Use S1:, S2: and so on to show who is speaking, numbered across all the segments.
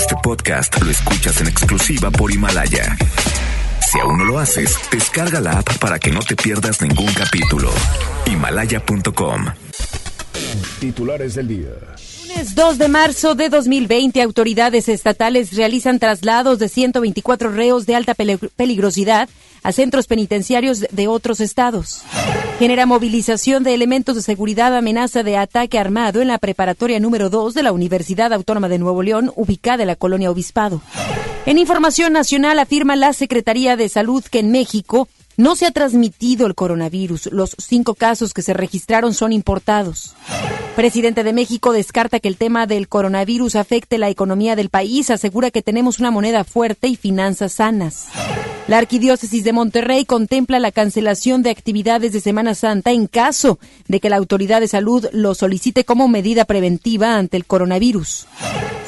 S1: Este podcast lo escuchas en exclusiva por Himalaya. Si aún no lo haces, descarga la app para que no te pierdas ningún capítulo. Himalaya.com.
S2: Titulares del día.
S3: Lunes 2 de marzo de 2020, autoridades estatales realizan traslados de 124 reos de alta peligrosidad a centros penitenciarios de otros estados. Genera movilización de elementos de seguridad amenaza de ataque armado en la preparatoria número 2 de la Universidad Autónoma de Nuevo León, ubicada en la colonia Obispado. En información nacional afirma la Secretaría de Salud que en México no se ha transmitido el coronavirus. Los cinco casos que se registraron son importados. Presidente de México descarta que el tema del coronavirus afecte la economía del país. Asegura que tenemos una moneda fuerte y finanzas sanas. La Arquidiócesis de Monterrey contempla la cancelación de actividades de Semana Santa en caso de que la autoridad de salud lo solicite como medida preventiva ante el coronavirus.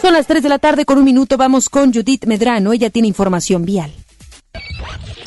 S3: Son las 3 de la tarde con un minuto. Vamos con Judith Medrano. Ella tiene información vial.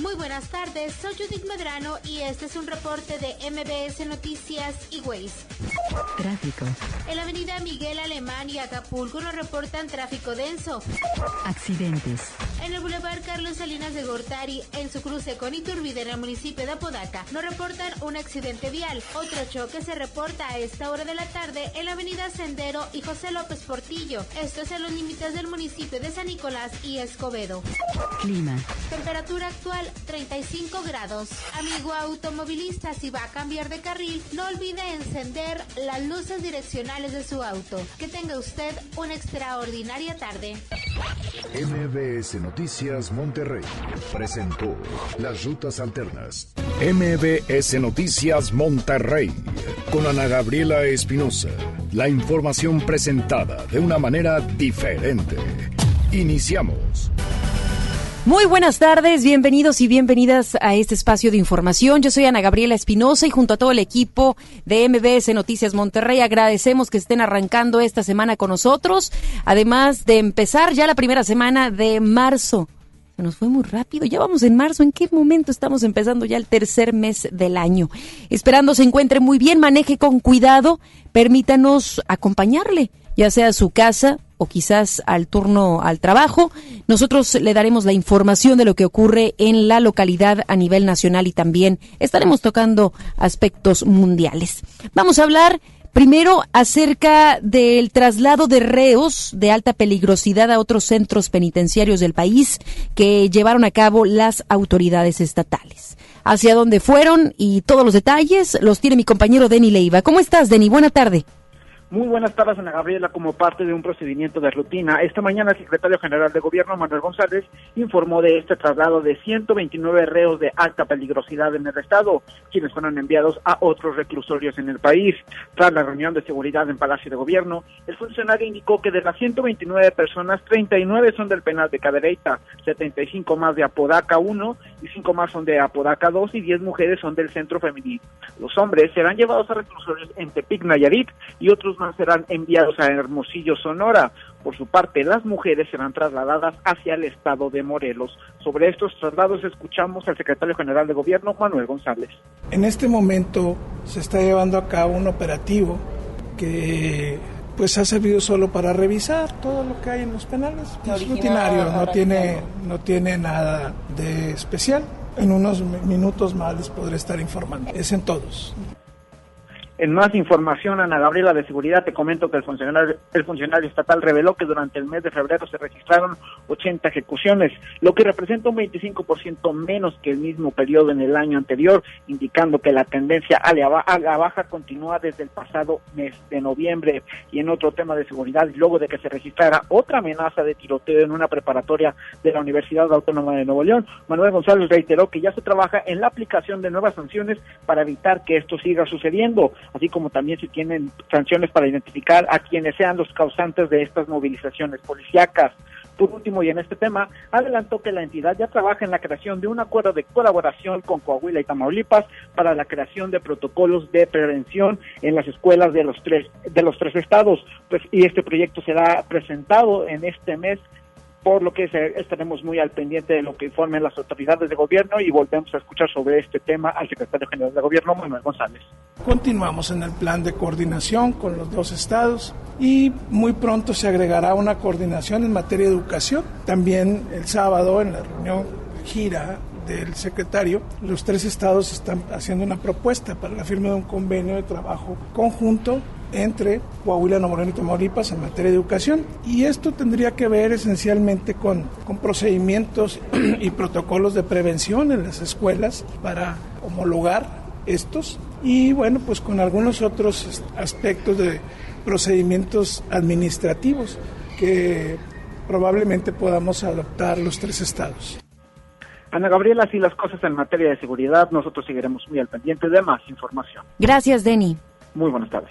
S4: Muy buenas tardes, soy Judith Medrano y este es un reporte de MBS Noticias y Waze.
S5: Tráfico.
S4: En la avenida Miguel Alemán y Acapulco nos reportan tráfico denso.
S5: Accidentes.
S4: En el Boulevard Carlos Salinas de Gortari, en su cruce con Iturbide en el municipio de Apodaca, nos reportan un accidente vial. Otro choque se reporta a esta hora de la tarde en la avenida Sendero y José López Portillo. Esto es en los límites del municipio de San Nicolás y Escobedo.
S5: Clima.
S4: Temperatura actual 35 grados. Amigo automovilista, si va a cambiar de carril, no olvide encender las luces direccionales de su auto. Que tenga usted una extraordinaria tarde.
S2: MBS Noticias Monterrey presentó las rutas alternas. MBS Noticias Monterrey con Ana Gabriela Espinosa. La información presentada de una manera diferente. Iniciamos.
S3: Muy buenas tardes, bienvenidos y bienvenidas a este espacio de información. Yo soy Ana Gabriela Espinosa y junto a todo el equipo de MBS Noticias Monterrey agradecemos que estén arrancando esta semana con nosotros, además de empezar ya la primera semana de marzo. Se nos fue muy rápido, ya vamos en marzo, ¿en qué momento estamos empezando ya el tercer mes del año? Esperando se encuentre muy bien, maneje con cuidado, permítanos acompañarle, ya sea a su casa o quizás al turno al trabajo. Nosotros le daremos la información de lo que ocurre en la localidad a nivel nacional y también estaremos tocando aspectos mundiales. Vamos a hablar Primero, acerca del traslado de reos de alta peligrosidad a otros centros penitenciarios del país que llevaron a cabo las autoridades estatales. Hacia dónde fueron y todos los detalles los tiene mi compañero Denny Leiva. ¿Cómo estás, Denny? Buena tarde.
S6: Muy buenas tardes, Ana Gabriela. Como parte de un procedimiento de rutina, esta mañana el secretario general de Gobierno, Manuel González, informó de este traslado de 129 reos de alta peligrosidad en el Estado, quienes fueron enviados a otros reclusorios en el país. Tras la reunión de seguridad en Palacio de Gobierno, el funcionario indicó que de las 129 personas, 39 son del penal de Cadereyta, 75 más de Apodaca 1 y 5 más son de Apodaca 2 y 10 mujeres son del centro femenino. Los hombres serán llevados a reclusorios en Tepic, Nayarit y otros serán enviados a Hermosillo, Sonora. Por su parte, las mujeres serán trasladadas hacia el estado de Morelos. Sobre estos traslados escuchamos al secretario general de Gobierno, Manuel González.
S7: En este momento se está llevando a cabo un operativo que pues ha servido solo para revisar todo lo que hay en los penales. Es rutinario, no tiene, no tiene nada de especial. En unos minutos más les podré estar informando. Es en todos.
S6: En más información, Ana Gabriela de Seguridad, te comento que el funcionario, el funcionario estatal reveló que durante el mes de febrero se registraron 80 ejecuciones, lo que representa un 25% menos que el mismo periodo en el año anterior, indicando que la tendencia a la, baja continúa desde el pasado mes de noviembre. Y en otro tema de seguridad, luego de que se registrara otra amenaza de tiroteo en una preparatoria de la Universidad Autónoma de Nuevo León, Manuel González reiteró que ya se trabaja en la aplicación de nuevas sanciones para evitar que esto siga sucediendo así como también se tienen sanciones para identificar a quienes sean los causantes de estas movilizaciones policíacas. Por último, y en este tema, adelantó que la entidad ya trabaja en la creación de un acuerdo de colaboración con Coahuila y Tamaulipas para la creación de protocolos de prevención en las escuelas de los tres de los tres estados. Pues y este proyecto será presentado en este mes por lo que estaremos muy al pendiente de lo que informen las autoridades de gobierno y volvemos a escuchar sobre este tema al secretario general de gobierno, Manuel González.
S7: Continuamos en el plan de coordinación con los dos estados y muy pronto se agregará una coordinación en materia de educación. También el sábado en la reunión gira del secretario, los tres estados están haciendo una propuesta para la firma de un convenio de trabajo conjunto entre Coahuila, Nuevo León y Tamaulipas en materia de educación. Y esto tendría que ver esencialmente con, con procedimientos y protocolos de prevención en las escuelas para homologar estos y bueno, pues con algunos otros aspectos de procedimientos administrativos que probablemente podamos adoptar los tres estados.
S6: Ana Gabriela, así las cosas en materia de seguridad, nosotros seguiremos muy al pendiente de más información.
S3: Gracias, Denny.
S6: Muy buenas tardes.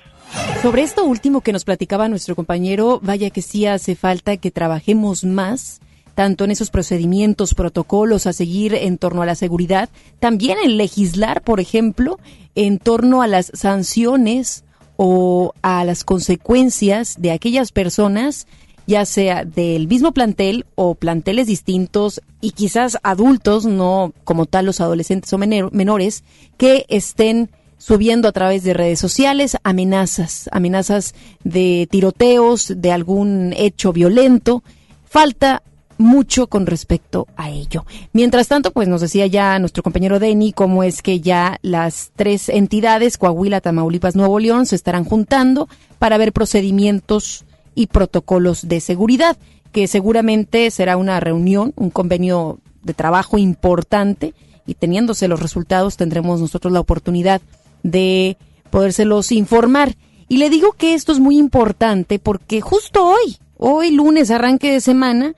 S3: Sobre esto último que nos platicaba nuestro compañero, vaya que sí hace falta que trabajemos más tanto en esos procedimientos, protocolos a seguir en torno a la seguridad, también en legislar, por ejemplo, en torno a las sanciones o a las consecuencias de aquellas personas, ya sea del mismo plantel o planteles distintos y quizás adultos, no como tal los adolescentes o menores, que estén subiendo a través de redes sociales amenazas, amenazas de tiroteos, de algún hecho violento. Falta mucho con respecto a ello. Mientras tanto, pues nos decía ya nuestro compañero Denny cómo es que ya las tres entidades, Coahuila, Tamaulipas, Nuevo León, se estarán juntando para ver procedimientos y protocolos de seguridad, que seguramente será una reunión, un convenio de trabajo importante y teniéndose los resultados tendremos nosotros la oportunidad de podérselos informar. Y le digo que esto es muy importante porque justo hoy, hoy lunes, arranque de semana,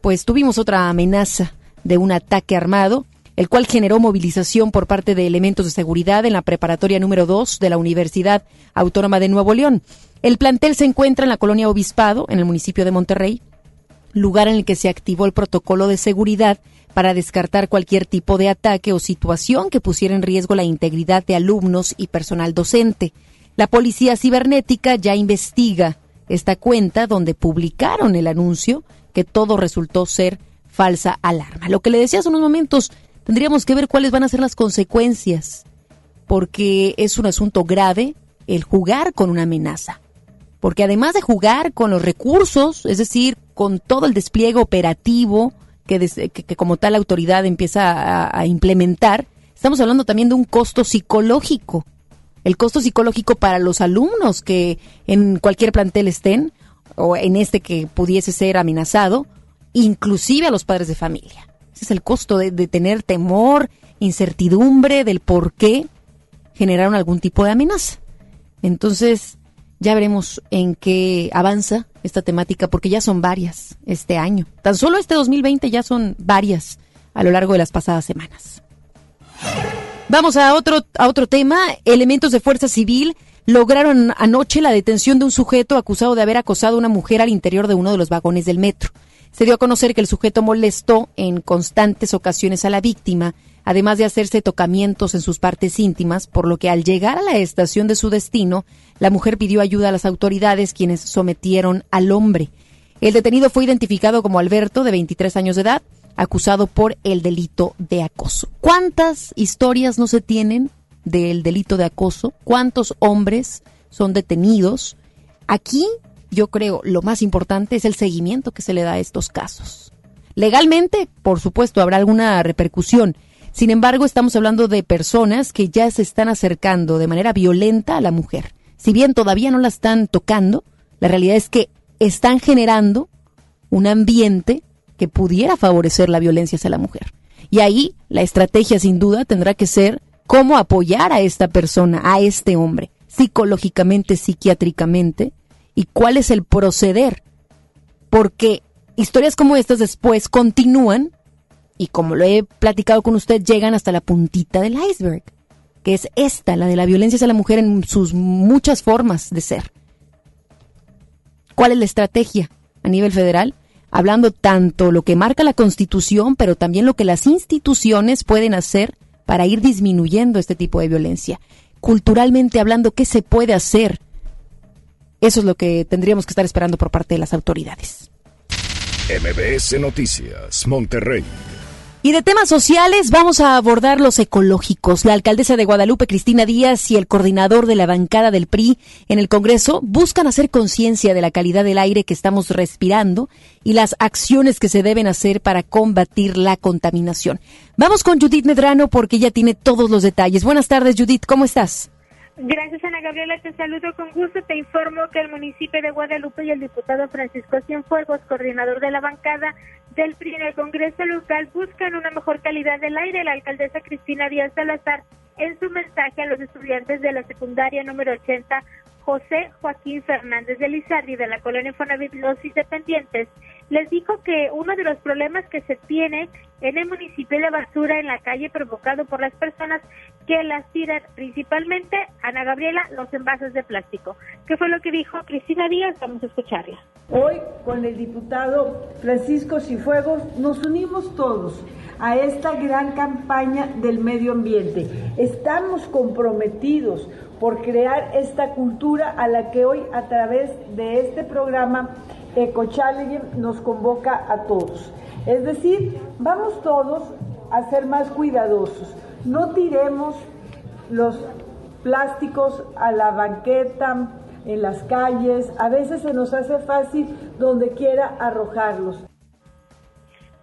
S3: pues tuvimos otra amenaza de un ataque armado, el cual generó movilización por parte de elementos de seguridad en la preparatoria número 2 de la Universidad Autónoma de Nuevo León. El plantel se encuentra en la colonia Obispado, en el municipio de Monterrey, lugar en el que se activó el protocolo de seguridad para descartar cualquier tipo de ataque o situación que pusiera en riesgo la integridad de alumnos y personal docente. La policía cibernética ya investiga esta cuenta donde publicaron el anuncio que todo resultó ser falsa alarma. Lo que le decía hace unos momentos, tendríamos que ver cuáles van a ser las consecuencias, porque es un asunto grave el jugar con una amenaza. Porque además de jugar con los recursos, es decir, con todo el despliegue operativo que, como tal autoridad empieza a implementar, estamos hablando también de un costo psicológico. El costo psicológico para los alumnos que en cualquier plantel estén, o en este que pudiese ser amenazado, inclusive a los padres de familia. Ese es el costo de, tener temor, incertidumbre del por qué generaron algún tipo de amenaza. Entonces, ya veremos en qué avanza esta temática, porque ya son varias este año. Tan solo este 2020 ya son varias a lo largo de las pasadas semanas. Vamos a otro, a otro tema. Elementos de fuerza civil lograron anoche la detención de un sujeto acusado de haber acosado a una mujer al interior de uno de los vagones del metro. Se dio a conocer que el sujeto molestó en constantes ocasiones a la víctima, además de hacerse tocamientos en sus partes íntimas, por lo que al llegar a la estación de su destino, la mujer pidió ayuda a las autoridades quienes sometieron al hombre. El detenido fue identificado como Alberto, de 23 años de edad, acusado por el delito de acoso. ¿Cuántas historias no se tienen del delito de acoso, cuántos hombres son detenidos. Aquí yo creo lo más importante es el seguimiento que se le da a estos casos. Legalmente, por supuesto, habrá alguna repercusión. Sin embargo, estamos hablando de personas que ya se están acercando de manera violenta a la mujer. Si bien todavía no la están tocando, la realidad es que están generando un ambiente que pudiera favorecer la violencia hacia la mujer. Y ahí la estrategia sin duda tendrá que ser cómo apoyar a esta persona, a este hombre, psicológicamente, psiquiátricamente, y cuál es el proceder. Porque historias como estas después continúan y como lo he platicado con usted, llegan hasta la puntita del iceberg, que es esta, la de la violencia hacia la mujer en sus muchas formas de ser. ¿Cuál es la estrategia a nivel federal? Hablando tanto lo que marca la Constitución, pero también lo que las instituciones pueden hacer para ir disminuyendo este tipo de violencia. Culturalmente hablando, ¿qué se puede hacer? Eso es lo que tendríamos que estar esperando por parte de las autoridades.
S2: MBS Noticias, Monterrey.
S3: Y de temas sociales vamos a abordar los ecológicos. La alcaldesa de Guadalupe, Cristina Díaz, y el coordinador de la bancada del PRI en el Congreso buscan hacer conciencia de la calidad del aire que estamos respirando y las acciones que se deben hacer para combatir la contaminación. Vamos con Judith Medrano porque ella tiene todos los detalles. Buenas tardes, Judith, ¿cómo estás?
S8: Gracias, Ana Gabriela. Te saludo con gusto. Te informo que el municipio de Guadalupe y el diputado Francisco Cienfuegos, coordinador de la bancada del PRI Congreso local, buscan una mejor calidad del aire. La alcaldesa Cristina Díaz Salazar, en su mensaje a los estudiantes de la secundaria número 80, José Joaquín Fernández de Lizardi, de la colonia Fonavit Los Independientes, les dijo que uno de los problemas que se tiene en el municipio de basura en la calle provocado por las personas que las tiran principalmente, Ana Gabriela, los envases de plástico. ¿Qué fue lo que dijo Cristina Díaz? Vamos a escucharla.
S9: Hoy con el diputado Francisco Cifuegos nos unimos todos a esta gran campaña del medio ambiente. Estamos comprometidos por crear esta cultura a la que hoy a través de este programa Eco Challenge nos convoca a todos. Es decir, vamos todos a ser más cuidadosos. No tiremos los plásticos a la banqueta, en las calles. A veces se nos hace fácil donde quiera arrojarlos.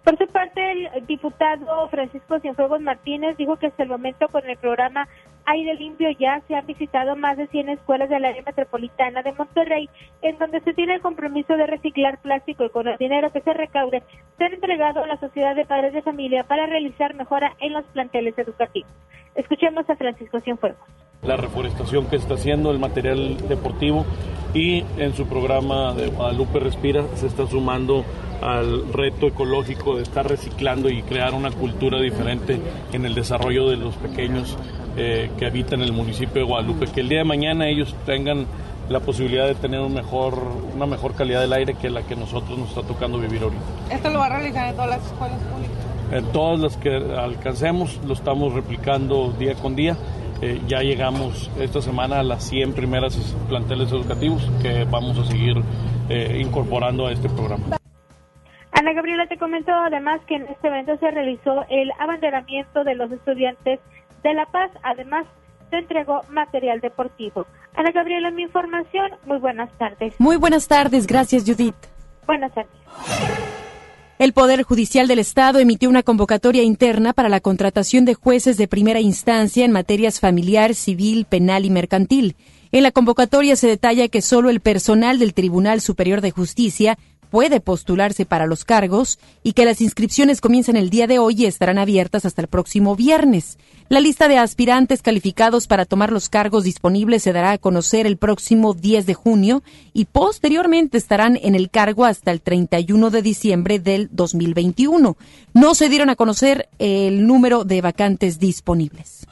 S8: Por su parte, el diputado Francisco Cienfuegos Martínez dijo que hasta el momento con el programa Aire Limpio ya se han visitado más de 100 escuelas del área metropolitana de Monterrey, en donde se tiene el compromiso de reciclar plástico y con el dinero que se recaude ser entregado a la Sociedad de Padres de Familia para realizar mejora en los planteles educativos. Escuchemos a Francisco Cienfuegos.
S10: La reforestación que está haciendo, el material deportivo y en su programa de Guadalupe Respira se está sumando al reto ecológico de estar reciclando y crear una cultura diferente en el desarrollo de los pequeños eh, que habitan el municipio de Guadalupe, que el día de mañana ellos tengan la posibilidad de tener un mejor, una mejor calidad del aire que la que nosotros nos está tocando vivir ahorita.
S11: ¿Esto lo va a realizar en todas las escuelas públicas?
S10: En todas las que alcancemos, lo estamos replicando día con día. Eh, ya llegamos esta semana a las 100 primeras planteles educativos que vamos a seguir eh, incorporando a este programa.
S8: Ana Gabriela te comentó además que en este evento se realizó el abanderamiento de los estudiantes de La Paz. Además, se entregó material deportivo. Ana Gabriela, mi información. Muy buenas tardes.
S3: Muy buenas tardes. Gracias, Judith.
S8: Buenas tardes.
S3: El Poder Judicial del Estado emitió una convocatoria interna para la contratación de jueces de primera instancia en materias familiar, civil, penal y mercantil. En la convocatoria se detalla que solo el personal del Tribunal Superior de Justicia puede postularse para los cargos y que las inscripciones comienzan el día de hoy y estarán abiertas hasta el próximo viernes. La lista de aspirantes calificados para tomar los cargos disponibles se dará a conocer el próximo 10 de junio y posteriormente estarán en el cargo hasta el 31 de diciembre del 2021. No se dieron a conocer el número de vacantes disponibles.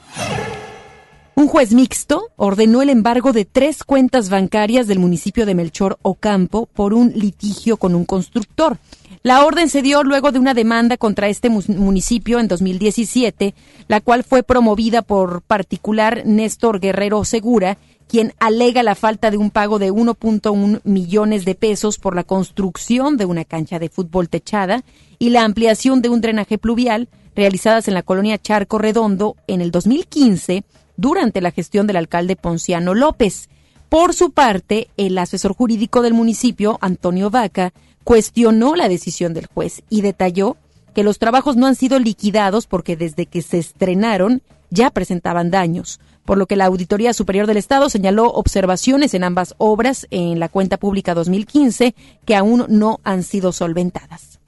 S3: Un juez mixto ordenó el embargo de tres cuentas bancarias del municipio de Melchor Ocampo por un litigio con un constructor. La orden se dio luego de una demanda contra este municipio en 2017, la cual fue promovida por particular Néstor Guerrero Segura, quien alega la falta de un pago de 1.1 millones de pesos por la construcción de una cancha de fútbol techada y la ampliación de un drenaje pluvial realizadas en la colonia Charco Redondo en el 2015 durante la gestión del alcalde Ponciano López. Por su parte, el asesor jurídico del municipio, Antonio Vaca, cuestionó la decisión del juez y detalló que los trabajos no han sido liquidados porque desde que se estrenaron ya presentaban daños, por lo que la Auditoría Superior del Estado señaló observaciones en ambas obras en la cuenta pública 2015 que aún no han sido solventadas.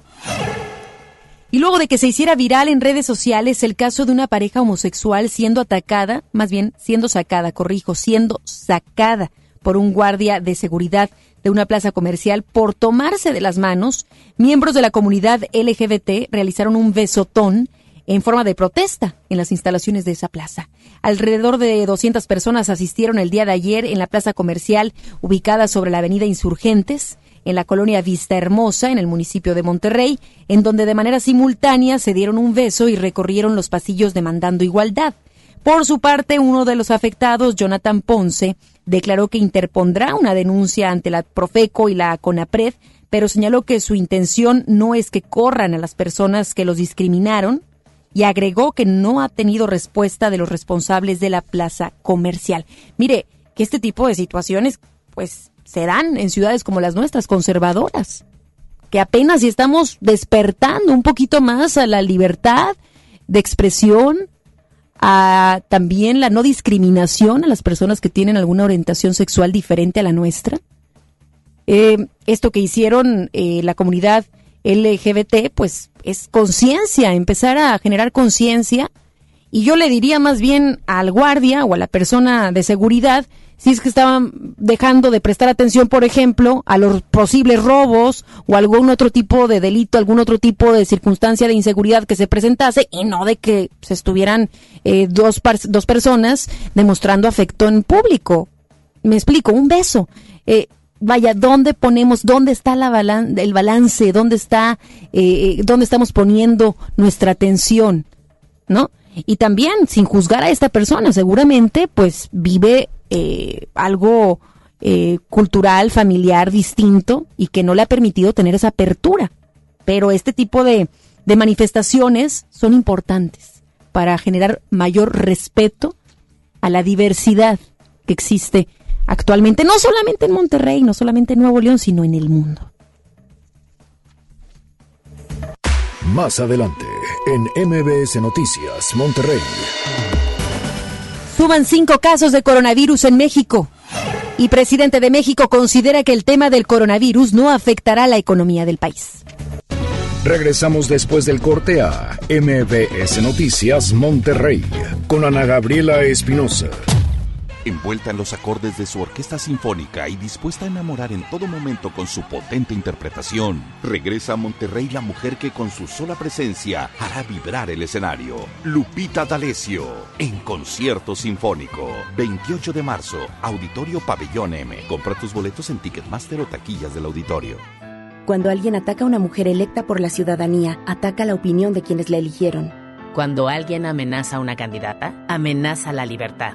S3: Y luego de que se hiciera viral en redes sociales el caso de una pareja homosexual siendo atacada, más bien siendo sacada, corrijo, siendo sacada por un guardia de seguridad de una plaza comercial por tomarse de las manos, miembros de la comunidad LGBT realizaron un besotón en forma de protesta en las instalaciones de esa plaza. Alrededor de 200 personas asistieron el día de ayer en la plaza comercial ubicada sobre la avenida Insurgentes en la colonia Vista Hermosa, en el municipio de Monterrey, en donde de manera simultánea se dieron un beso y recorrieron los pasillos demandando igualdad. Por su parte, uno de los afectados, Jonathan Ponce, declaró que interpondrá una denuncia ante la Profeco y la CONAPRED, pero señaló que su intención no es que corran a las personas que los discriminaron y agregó que no ha tenido respuesta de los responsables de la plaza comercial. Mire, que este tipo de situaciones pues se dan en ciudades como las nuestras, conservadoras, que apenas si estamos despertando un poquito más a la libertad de expresión, a también la no discriminación a las personas que tienen alguna orientación sexual diferente a la nuestra. Eh, esto que hicieron eh, la comunidad LGBT, pues es conciencia, empezar a generar conciencia. Y yo le diría más bien al guardia o a la persona de seguridad si es que estaban dejando de prestar atención, por ejemplo, a los posibles robos o algún otro tipo de delito, algún otro tipo de circunstancia de inseguridad que se presentase y no de que se estuvieran eh, dos, dos personas demostrando afecto en público. Me explico, un beso. Eh, vaya, ¿dónde ponemos, dónde está la el balance, dónde está, eh, dónde estamos poniendo nuestra atención, ¿no? Y también, sin juzgar a esta persona, seguramente, pues vive eh, algo eh, cultural, familiar distinto y que no le ha permitido tener esa apertura. Pero este tipo de, de manifestaciones son importantes para generar mayor respeto a la diversidad que existe actualmente, no solamente en Monterrey, no solamente en Nuevo León, sino en el mundo.
S2: Más adelante, en MBS Noticias, Monterrey.
S3: Suban cinco casos de coronavirus en México. Y presidente de México considera que el tema del coronavirus no afectará la economía del país.
S2: Regresamos después del corte a MBS Noticias Monterrey con Ana Gabriela Espinosa.
S1: Envuelta en los acordes de su orquesta sinfónica y dispuesta a enamorar en todo momento con su potente interpretación, regresa a Monterrey la mujer que con su sola presencia hará vibrar el escenario. Lupita D'Alessio, en concierto sinfónico. 28 de marzo, Auditorio Pabellón M. Compra tus boletos en Ticketmaster o taquillas del auditorio.
S12: Cuando alguien ataca a una mujer electa por la ciudadanía, ataca la opinión de quienes la eligieron.
S13: Cuando alguien amenaza a una candidata, amenaza la libertad.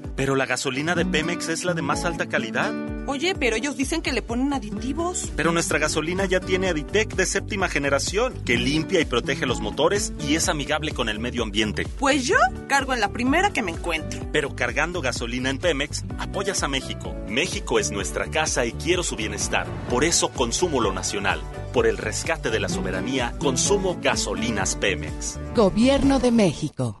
S14: Pero la gasolina de Pemex es la de más alta calidad.
S15: Oye, pero ellos dicen que le ponen aditivos.
S14: Pero nuestra gasolina ya tiene Aditec de séptima generación, que limpia y protege los motores y es amigable con el medio ambiente.
S15: Pues yo cargo en la primera que me encuentro.
S14: Pero cargando gasolina en Pemex, apoyas a México. México es nuestra casa y quiero su bienestar. Por eso consumo lo nacional. Por el rescate de la soberanía, consumo gasolinas Pemex.
S16: Gobierno de México.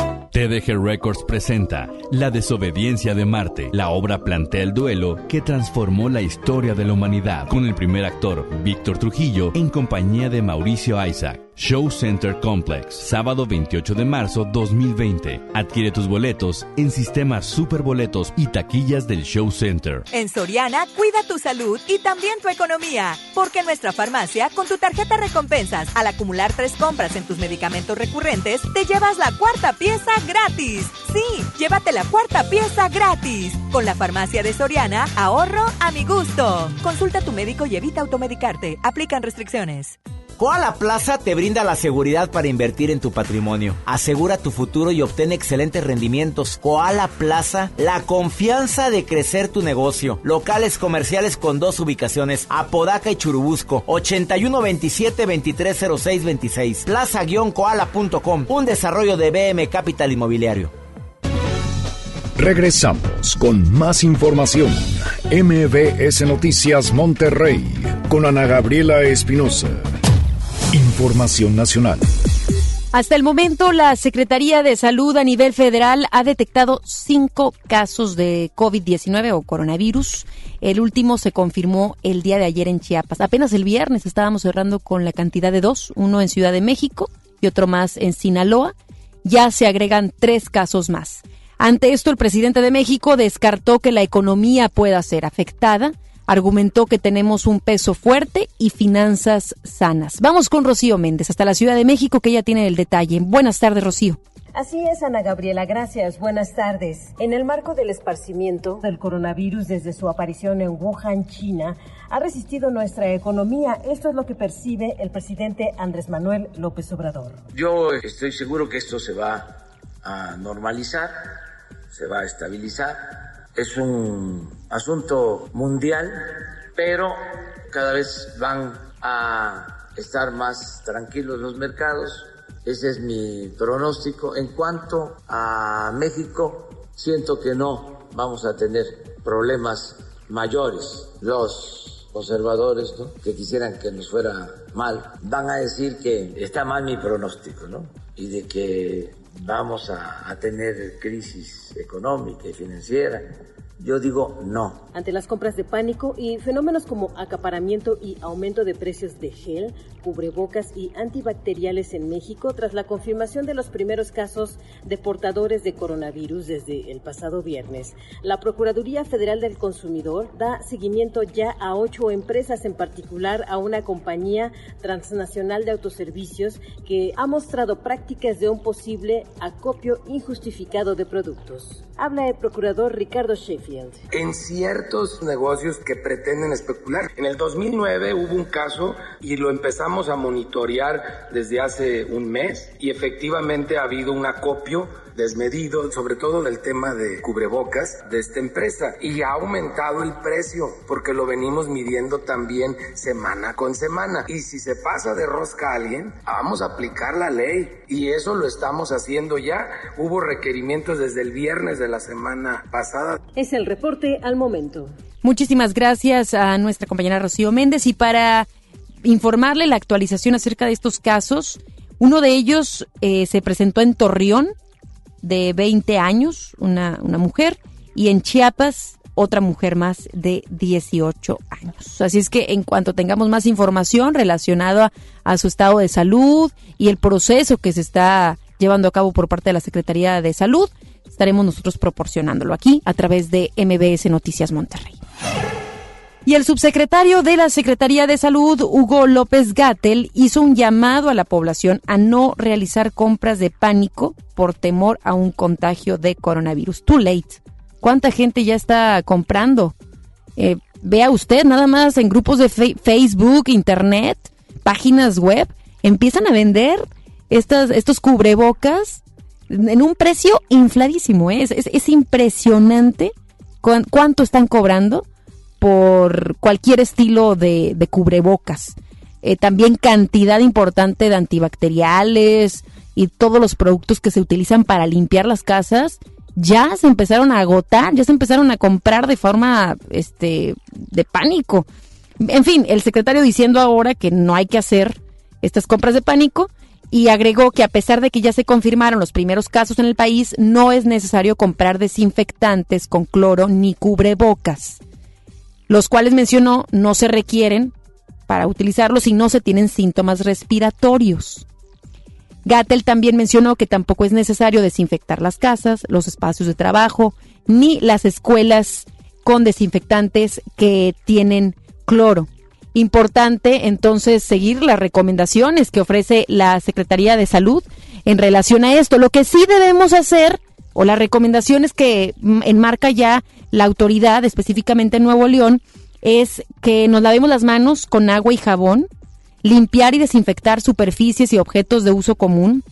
S17: TDG Records presenta La desobediencia de Marte. La obra plantea el duelo que transformó la historia de la humanidad, con el primer actor, Víctor Trujillo, en compañía de Mauricio Isaac. Show Center Complex, sábado 28 de marzo 2020. Adquiere tus boletos en sistemas superboletos y taquillas del Show Center.
S18: En Soriana, cuida tu salud y también tu economía, porque en nuestra farmacia, con tu tarjeta recompensas, al acumular tres compras en tus medicamentos recurrentes, te llevas la cuarta pieza gratis. Sí, llévate la cuarta pieza gratis. Con la farmacia de Soriana, ahorro a mi gusto. Consulta a tu médico y evita automedicarte. Aplican restricciones.
S19: Koala Plaza te brinda la seguridad para invertir en tu patrimonio. Asegura tu futuro y obtén excelentes rendimientos. Koala Plaza, la confianza de crecer tu negocio. Locales comerciales con dos ubicaciones, Apodaca y Churubusco, 8127-230626. Plaza-koala.com, un desarrollo de BM Capital Inmobiliario.
S2: Regresamos con más información. MBS Noticias Monterrey con Ana Gabriela Espinosa. Información nacional.
S3: Hasta el momento, la Secretaría de Salud a nivel federal ha detectado cinco casos de COVID-19 o coronavirus. El último se confirmó el día de ayer en Chiapas. Apenas el viernes estábamos cerrando con la cantidad de dos, uno en Ciudad de México y otro más en Sinaloa. Ya se agregan tres casos más. Ante esto, el presidente de México descartó que la economía pueda ser afectada argumentó que tenemos un peso fuerte y finanzas sanas. Vamos con Rocío Méndez hasta la Ciudad de México, que ella tiene el detalle. Buenas tardes, Rocío.
S20: Así es, Ana Gabriela, gracias. Buenas tardes. En el marco del esparcimiento del coronavirus desde su aparición en Wuhan, China, ha resistido nuestra economía. Esto es lo que percibe el presidente Andrés Manuel López Obrador.
S21: Yo estoy seguro que esto se va a normalizar, se va a estabilizar es un asunto mundial, pero cada vez van a estar más tranquilos los mercados. Ese es mi pronóstico. En cuanto a México, siento que no vamos a tener problemas mayores. Los conservadores que quisieran que nos fuera mal van a decir que está mal mi pronóstico, ¿no? Y de que vamos a, tener crisis económica y financiera yo digo no.
S20: Ante las compras de pánico y fenómenos como acaparamiento y aumento de precios de gel, cubrebocas y antibacteriales en México, tras la confirmación de los primeros casos de portadores de coronavirus desde el pasado viernes, la Procuraduría Federal del Consumidor da seguimiento ya a ocho empresas, en particular a una compañía transnacional de autoservicios que ha mostrado prácticas de un posible acopio injustificado de productos. Habla el procurador Ricardo Sheffield.
S22: En ciertos negocios que pretenden especular. En el 2009 hubo un caso y lo empezamos a monitorear desde hace un mes y efectivamente ha habido un acopio desmedido, sobre todo del tema de cubrebocas de esta empresa. Y ha aumentado el precio porque lo venimos midiendo también semana con semana. Y si se pasa de rosca a alguien, vamos a aplicar la ley. Y eso lo estamos haciendo ya. Hubo requerimientos desde el viernes de la semana pasada.
S20: Es el reporte al momento.
S3: Muchísimas gracias a nuestra compañera Rocío Méndez y para informarle la actualización acerca de estos casos, uno de ellos eh, se presentó en Torreón, de 20 años, una, una mujer, y en Chiapas otra mujer más de 18 años. Así es que en cuanto tengamos más información relacionada a, su estado de salud y el proceso que se está llevando a cabo por parte de la Secretaría de Salud, estaremos nosotros proporcionándolo aquí a través de MBS Noticias Monterrey. Y el subsecretario de la Secretaría de Salud, Hugo López Gatel, hizo un llamado a la población a no realizar compras de pánico por temor a un contagio de coronavirus. Too late. ¿Cuánta gente ya está comprando? Eh, vea usted, nada más en grupos de Facebook, Internet, páginas web, empiezan a vender estas, estos cubrebocas en un precio infladísimo. ¿eh? Es, es, impresionante cuánto están cobrando por cualquier estilo de, cubrebocas. Eh, también cantidad importante de antibacteriales y todos los productos que se utilizan para limpiar las casas ya se empezaron a agotar, ya se empezaron a comprar de forma este de pánico. En fin, el secretario diciendo ahora que no hay que hacer estas compras de pánico y agregó que a pesar de que ya se confirmaron los primeros casos en el país, no es necesario comprar desinfectantes con cloro ni cubrebocas los cuales mencionó no se requieren para utilizarlos si no se tienen síntomas respiratorios. Gatel también mencionó que tampoco es necesario desinfectar las casas, los espacios de trabajo, ni las escuelas con desinfectantes que tienen cloro. Importante entonces seguir las recomendaciones que ofrece la Secretaría de Salud en relación a esto. Lo que sí debemos hacer o las recomendaciones que mm, enmarca ya la autoridad, específicamente en Nuevo León, es que nos lavemos las manos con agua y jabón, limpiar y desinfectar superficies y objetos de uso común,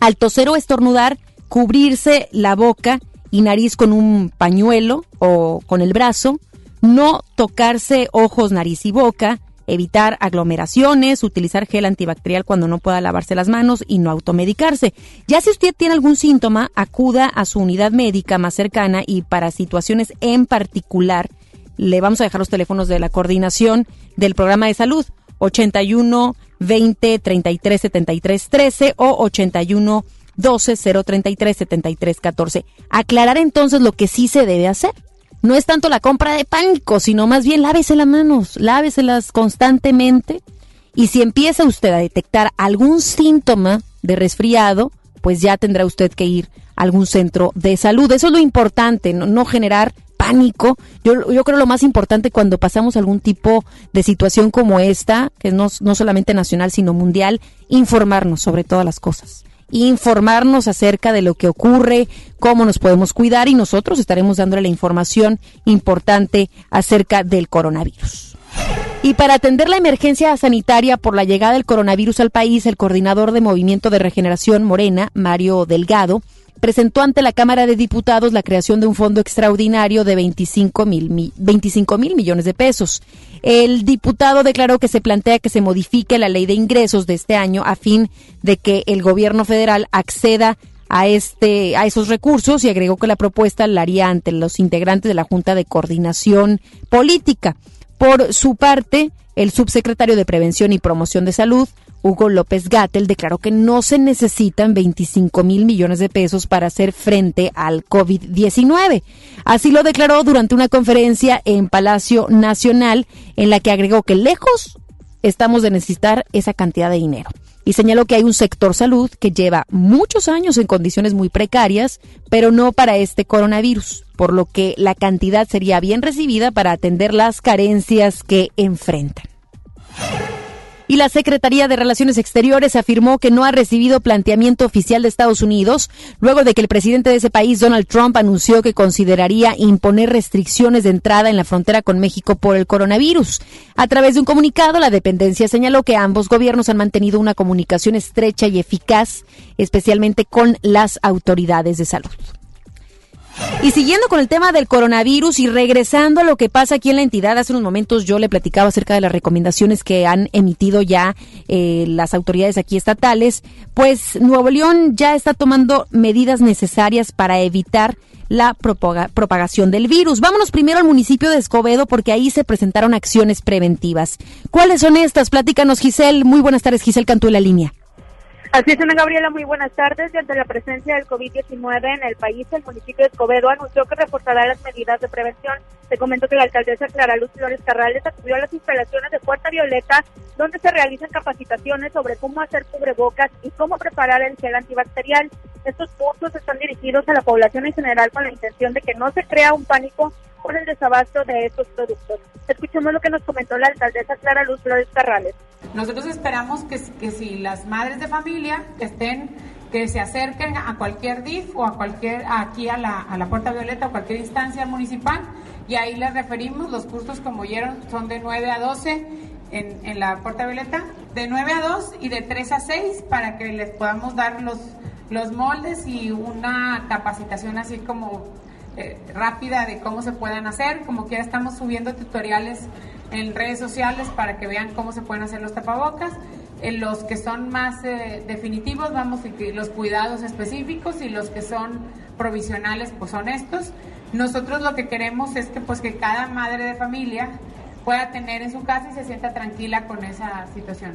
S3: al toser o estornudar, cubrirse la boca y nariz con un pañuelo o con el brazo, no tocarse ojos, nariz y boca, evitar aglomeraciones, utilizar gel antibacterial cuando no pueda lavarse las manos y no automedicarse. Ya si usted tiene algún síntoma, acuda a su unidad médica más cercana y para situaciones en particular, le vamos a dejar los teléfonos de la coordinación del programa de salud 81 20 33 73 13 o 81 12 033 73 14. Aclarar entonces lo que sí se debe hacer. No es tanto la compra de pánico, sino más bien lávese las manos, láveselas constantemente. Y si empieza usted a detectar algún síntoma de resfriado, pues ya tendrá usted que ir a algún centro de salud. Eso es lo importante, no, generar pánico. Yo, yo creo lo más importante cuando pasamos algún tipo de situación como esta, que no, no solamente nacional, sino mundial, informarnos sobre todas las cosas informarnos acerca de lo que ocurre, cómo nos podemos cuidar y nosotros estaremos dándole la información importante acerca del coronavirus. Y para atender la emergencia sanitaria por la llegada del coronavirus al país, el coordinador de Movimiento de Regeneración Morena, Mario Delgado, presentó ante la Cámara de Diputados la creación de un fondo extraordinario de 25 mil, 25 mil millones de pesos. El diputado declaró que se plantea que se modifique la ley de ingresos de este año a fin de que el gobierno federal acceda a este a esos recursos y agregó que la propuesta la haría ante los integrantes de la Junta de Coordinación Política. Por su parte, el subsecretario de Prevención y Promoción de Salud, Hugo López Gatel declaró que no se necesitan 25 mil millones de pesos para hacer frente al COVID-19. Así lo declaró durante una conferencia en Palacio Nacional en la que agregó que lejos estamos de necesitar esa cantidad de dinero. Y señaló que hay un sector salud que lleva muchos años en condiciones muy precarias, pero no para este coronavirus, por lo que la cantidad sería bien recibida para atender las carencias que enfrentan y la Secretaría de Relaciones Exteriores afirmó que no ha recibido planteamiento oficial de Estados Unidos luego de que el presidente de ese país, Donald Trump, anunció que consideraría imponer restricciones de entrada en la frontera con México por el coronavirus. A través de un comunicado, la dependencia señaló que ambos gobiernos han mantenido una comunicación estrecha y eficaz, especialmente con las autoridades de salud. Y siguiendo con el tema del coronavirus y regresando a lo que pasa aquí en la entidad, hace unos momentos yo le platicaba acerca de las recomendaciones que han emitido ya eh, las autoridades aquí estatales, pues Nuevo León ya está tomando medidas necesarias para evitar la propagación del virus. Vámonos primero al municipio de Escobedo porque ahí se presentaron acciones preventivas. ¿Cuáles son estas? Platícanos, Giselle. Muy buenas tardes, Giselle Cantú la línea.
S23: Así es, Ana Gabriela, muy buenas tardes. Y ante la presencia del COVID-19 en el país, el municipio de Escobedo anunció que reportará las medidas de prevención. Te comento que la alcaldesa Clara Luz Flores Carrales acudió a las instalaciones de Puerta Violeta, donde se realizan capacitaciones sobre cómo hacer cubrebocas y cómo preparar el gel antibacterial. Estos cursos están dirigidos a la población en general con la intención de que no se crea un pánico por el desabasto de estos productos. Escuchemos lo que nos comentó la alcaldesa Clara Luz Flores Carrales.
S24: Nosotros esperamos que, que si las madres de familia estén que se acerquen a cualquier DIF o a cualquier aquí a la, a la Puerta Violeta o cualquier instancia municipal y ahí les referimos los cursos como oyeron son de 9 a 12 en, en la Puerta Violeta, de 9 a 2 y de 3 a 6 para que les podamos dar los, los moldes y una capacitación así como eh, rápida de cómo se puedan hacer. Como quiera estamos subiendo tutoriales en redes sociales para que vean cómo se pueden hacer los tapabocas. En los que son más eh, definitivos, vamos los cuidados específicos y los que son provisionales, pues son estos. Nosotros lo que queremos es que pues que cada madre de familia pueda tener en su casa y se sienta tranquila con esa situación.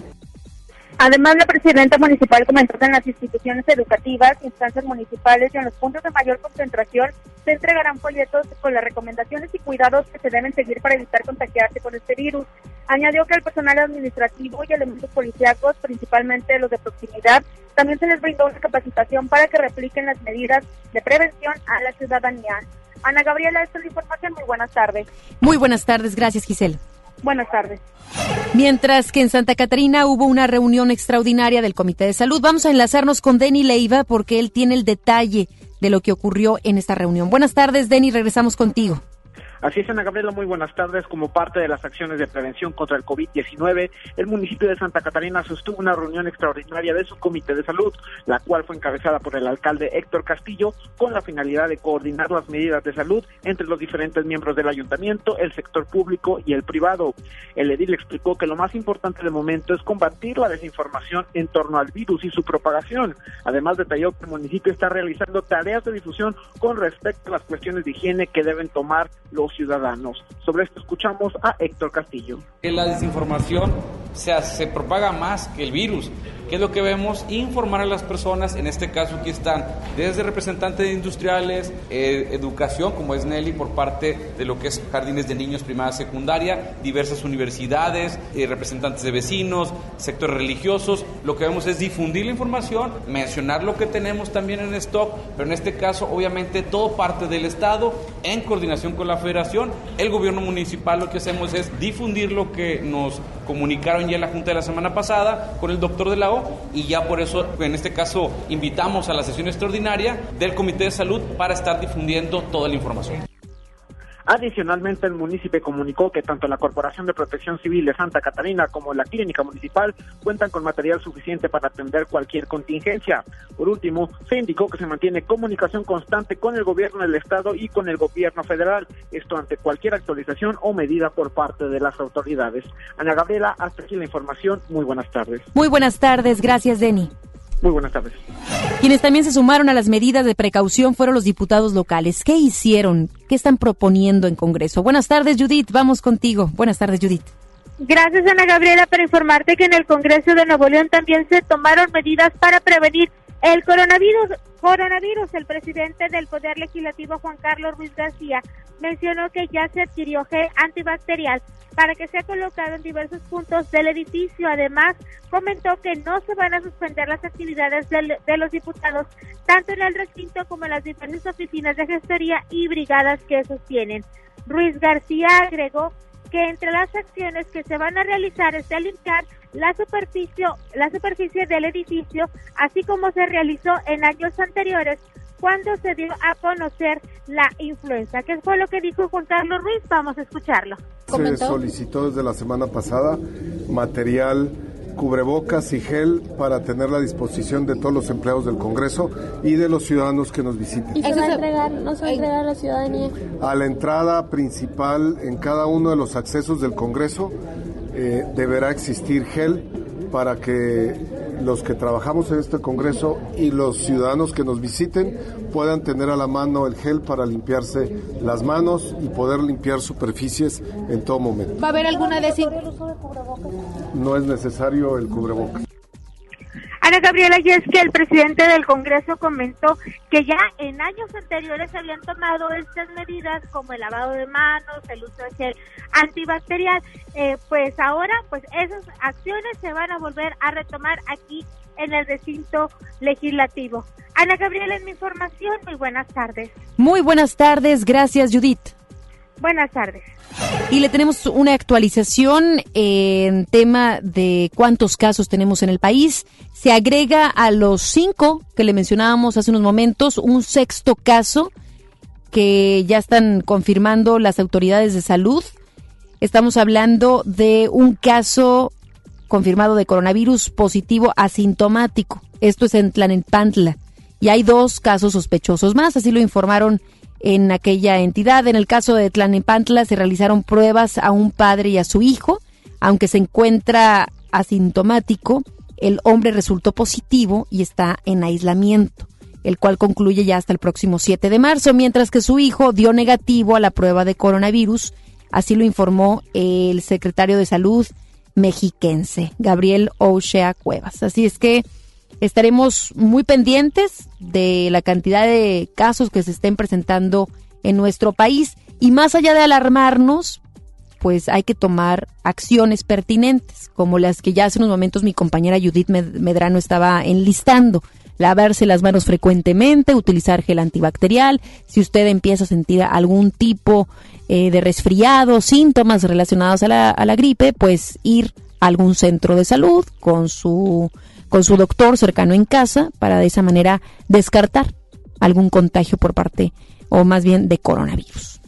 S23: Además, la presidenta municipal comentó que en las instituciones educativas, instancias municipales y en los puntos de mayor concentración se entregarán folletos con las recomendaciones y cuidados que se deben seguir para evitar contagiarse con este virus. Añadió que al personal administrativo y elementos policíacos, principalmente los de proximidad, también se les brindó una capacitación para que repliquen las medidas de prevención a la ciudadanía. Ana Gabriela, esta es la información. Muy buenas tardes.
S3: Muy buenas tardes. Gracias, Giselle.
S23: Buenas tardes.
S3: Mientras que en Santa Catarina hubo una reunión extraordinaria del Comité de Salud, vamos a enlazarnos con Denny Leiva porque él tiene el detalle de lo que ocurrió en esta reunión. Buenas tardes, Denny, regresamos contigo.
S6: Así es, Ana Gabriela, muy buenas tardes. Como parte de las acciones de prevención contra el COVID-19, el municipio de Santa Catarina sostuvo una reunión extraordinaria de su comité de salud, la cual fue encabezada por el alcalde Héctor Castillo, con la finalidad de coordinar las medidas de salud entre los diferentes miembros del ayuntamiento, el sector público y el privado. El edil explicó que lo más importante de momento es combatir la desinformación en torno al virus y su propagación. Además, detalló que el municipio está realizando tareas de difusión con respecto a las cuestiones de higiene que deben tomar los
S25: ciudadanos. Sobre esto escuchamos a Héctor Castillo.
S26: La desinformación se, se propaga más que el virus. ¿Qué es lo que vemos? Informar a las personas, en este caso aquí están desde representantes de industriales, eh, educación, como es Nelly, por parte de lo que es jardines de niños, primaria, secundaria, diversas universidades, eh, representantes de vecinos, sectores religiosos. Lo que vemos es difundir la información, mencionar lo que tenemos también en stock, pero en este caso, obviamente, todo parte del Estado en coordinación con la Federación. El gobierno municipal lo que hacemos es difundir lo que nos comunicaron ya en la Junta de la semana pasada con el doctor de la O y ya por eso en este caso invitamos a la sesión extraordinaria del Comité de Salud para estar difundiendo toda la información.
S25: Adicionalmente, el municipio comunicó que tanto la Corporación de Protección Civil de Santa Catarina como la Clínica Municipal cuentan con material suficiente para atender cualquier contingencia. Por último, se indicó que se mantiene comunicación constante con el gobierno del Estado y con el gobierno federal, esto ante cualquier actualización o medida por parte de las autoridades. Ana Gabriela, hasta aquí la información. Muy buenas tardes.
S3: Muy buenas tardes. Gracias, Denny.
S25: Muy buenas tardes.
S3: Quienes también se sumaron a las medidas de precaución fueron los diputados locales. ¿Qué hicieron? ¿Qué están proponiendo en Congreso? Buenas tardes, Judith. Vamos contigo. Buenas tardes, Judith.
S8: Gracias, Ana Gabriela, para informarte que en el Congreso de Nuevo León también se tomaron medidas para prevenir el coronavirus, coronavirus, el presidente del Poder Legislativo, Juan Carlos Ruiz García, mencionó que ya se adquirió gel antibacterial para que sea colocado en diversos puntos del edificio. Además, comentó que no se van a suspender las actividades de, los diputados, tanto en el recinto como en las diferentes oficinas de gestoría y brigadas que sostienen. Ruiz García agregó que entre las acciones que se van a realizar es de limpiar la superficie, la superficie del edificio, así como se realizó en años anteriores cuando se dio a conocer la influenza. ¿Qué fue lo que dijo Juan Carlos Ruiz? Vamos a escucharlo.
S27: Se solicitó desde la semana pasada material cubrebocas y gel para tener la disposición de todos los empleados del Congreso y de los ciudadanos que nos visiten.
S8: ¿Y se va a entregar, no se va a entregar a la ciudadanía?
S27: A la entrada principal en cada uno de los accesos del Congreso eh, deberá existir gel para que los que trabajamos en este Congreso y los ciudadanos que nos visiten puedan tener a la mano el gel para limpiarse las manos y poder limpiar superficies en todo momento.
S8: ¿Va a haber alguna desin...
S27: No es necesario el cubrebocas.
S8: Ana Gabriela, y es que el presidente del Congreso comentó que ya en años anteriores habían tomado estas medidas como el lavado de manos, el uso de gel antibacterial. Eh, pues ahora, pues esas acciones se van a volver a retomar aquí en el recinto legislativo. Ana Gabriela, en mi información, muy buenas tardes.
S3: Muy buenas tardes, gracias Judith.
S8: Buenas tardes.
S3: Y le tenemos una actualización en tema de cuántos casos tenemos en el país. Se agrega a los cinco que le mencionábamos hace unos momentos un sexto caso que ya están confirmando las autoridades de salud. Estamos hablando de un caso confirmado de coronavirus positivo asintomático. Esto es en Tlanepantla. Y hay dos casos sospechosos más, así lo informaron en aquella entidad. En el caso de Tlanepantla se realizaron pruebas a un padre y a su hijo. Aunque se encuentra asintomático, el hombre resultó positivo y está en aislamiento, el cual concluye ya hasta el próximo 7 de marzo, mientras que su hijo dio negativo a la prueba de coronavirus. Así lo informó el secretario de Salud mexiquense, Gabriel O'Shea Cuevas. Así es que estaremos muy pendientes de la cantidad de casos que se estén presentando en nuestro país y más allá de alarmarnos, pues hay que tomar acciones pertinentes, como las que ya hace unos momentos mi compañera Judith Medrano estaba enlistando. Lavarse las manos frecuentemente, utilizar gel antibacterial. Si usted empieza a sentir algún tipo eh, de resfriado, síntomas relacionados a la, a la gripe, pues ir a algún centro de salud con su con su doctor cercano en casa para de esa manera descartar algún contagio por parte o más bien de coronavirus.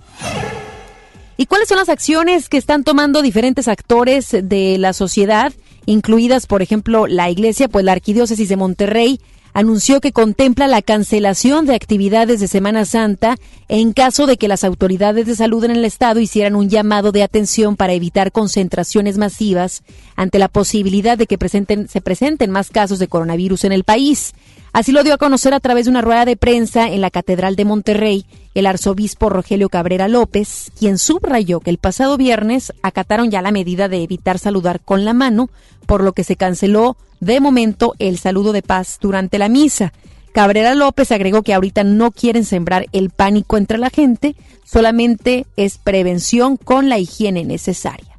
S3: ¿Y cuáles son las acciones que están tomando diferentes actores de la sociedad, incluidas por ejemplo la iglesia? Pues la Arquidiócesis de Monterrey anunció que contempla la cancelación de actividades de Semana Santa en caso de que las autoridades de salud en el estado hicieran un llamado de atención para evitar concentraciones masivas ante la posibilidad de que presenten, se presenten más casos de coronavirus en el país. Así lo dio a conocer a través de una rueda de prensa en la Catedral de Monterrey el arzobispo Rogelio Cabrera López, quien subrayó que el pasado viernes acataron ya la medida de evitar saludar con la mano, por lo que se canceló de momento el saludo de paz durante la misa. Cabrera López agregó que ahorita no quieren sembrar el pánico entre la gente, solamente es prevención con la higiene necesaria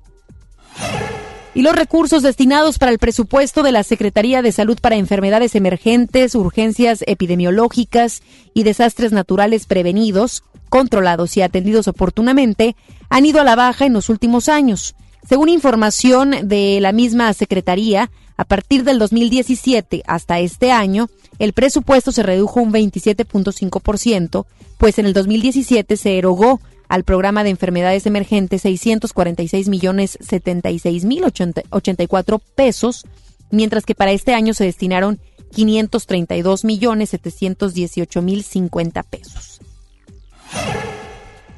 S3: y los recursos destinados para el presupuesto de la Secretaría de Salud para enfermedades emergentes, urgencias epidemiológicas y desastres naturales prevenidos, controlados y atendidos oportunamente han ido a la baja en los últimos años. Según información de la misma Secretaría, a partir del 2017 hasta este año, el presupuesto se redujo un 27.5%, pues en el 2017 se erogó al programa de enfermedades emergentes 646 millones 76 mil 84 pesos, mientras que para este año se destinaron 532 millones 718 mil 50 pesos.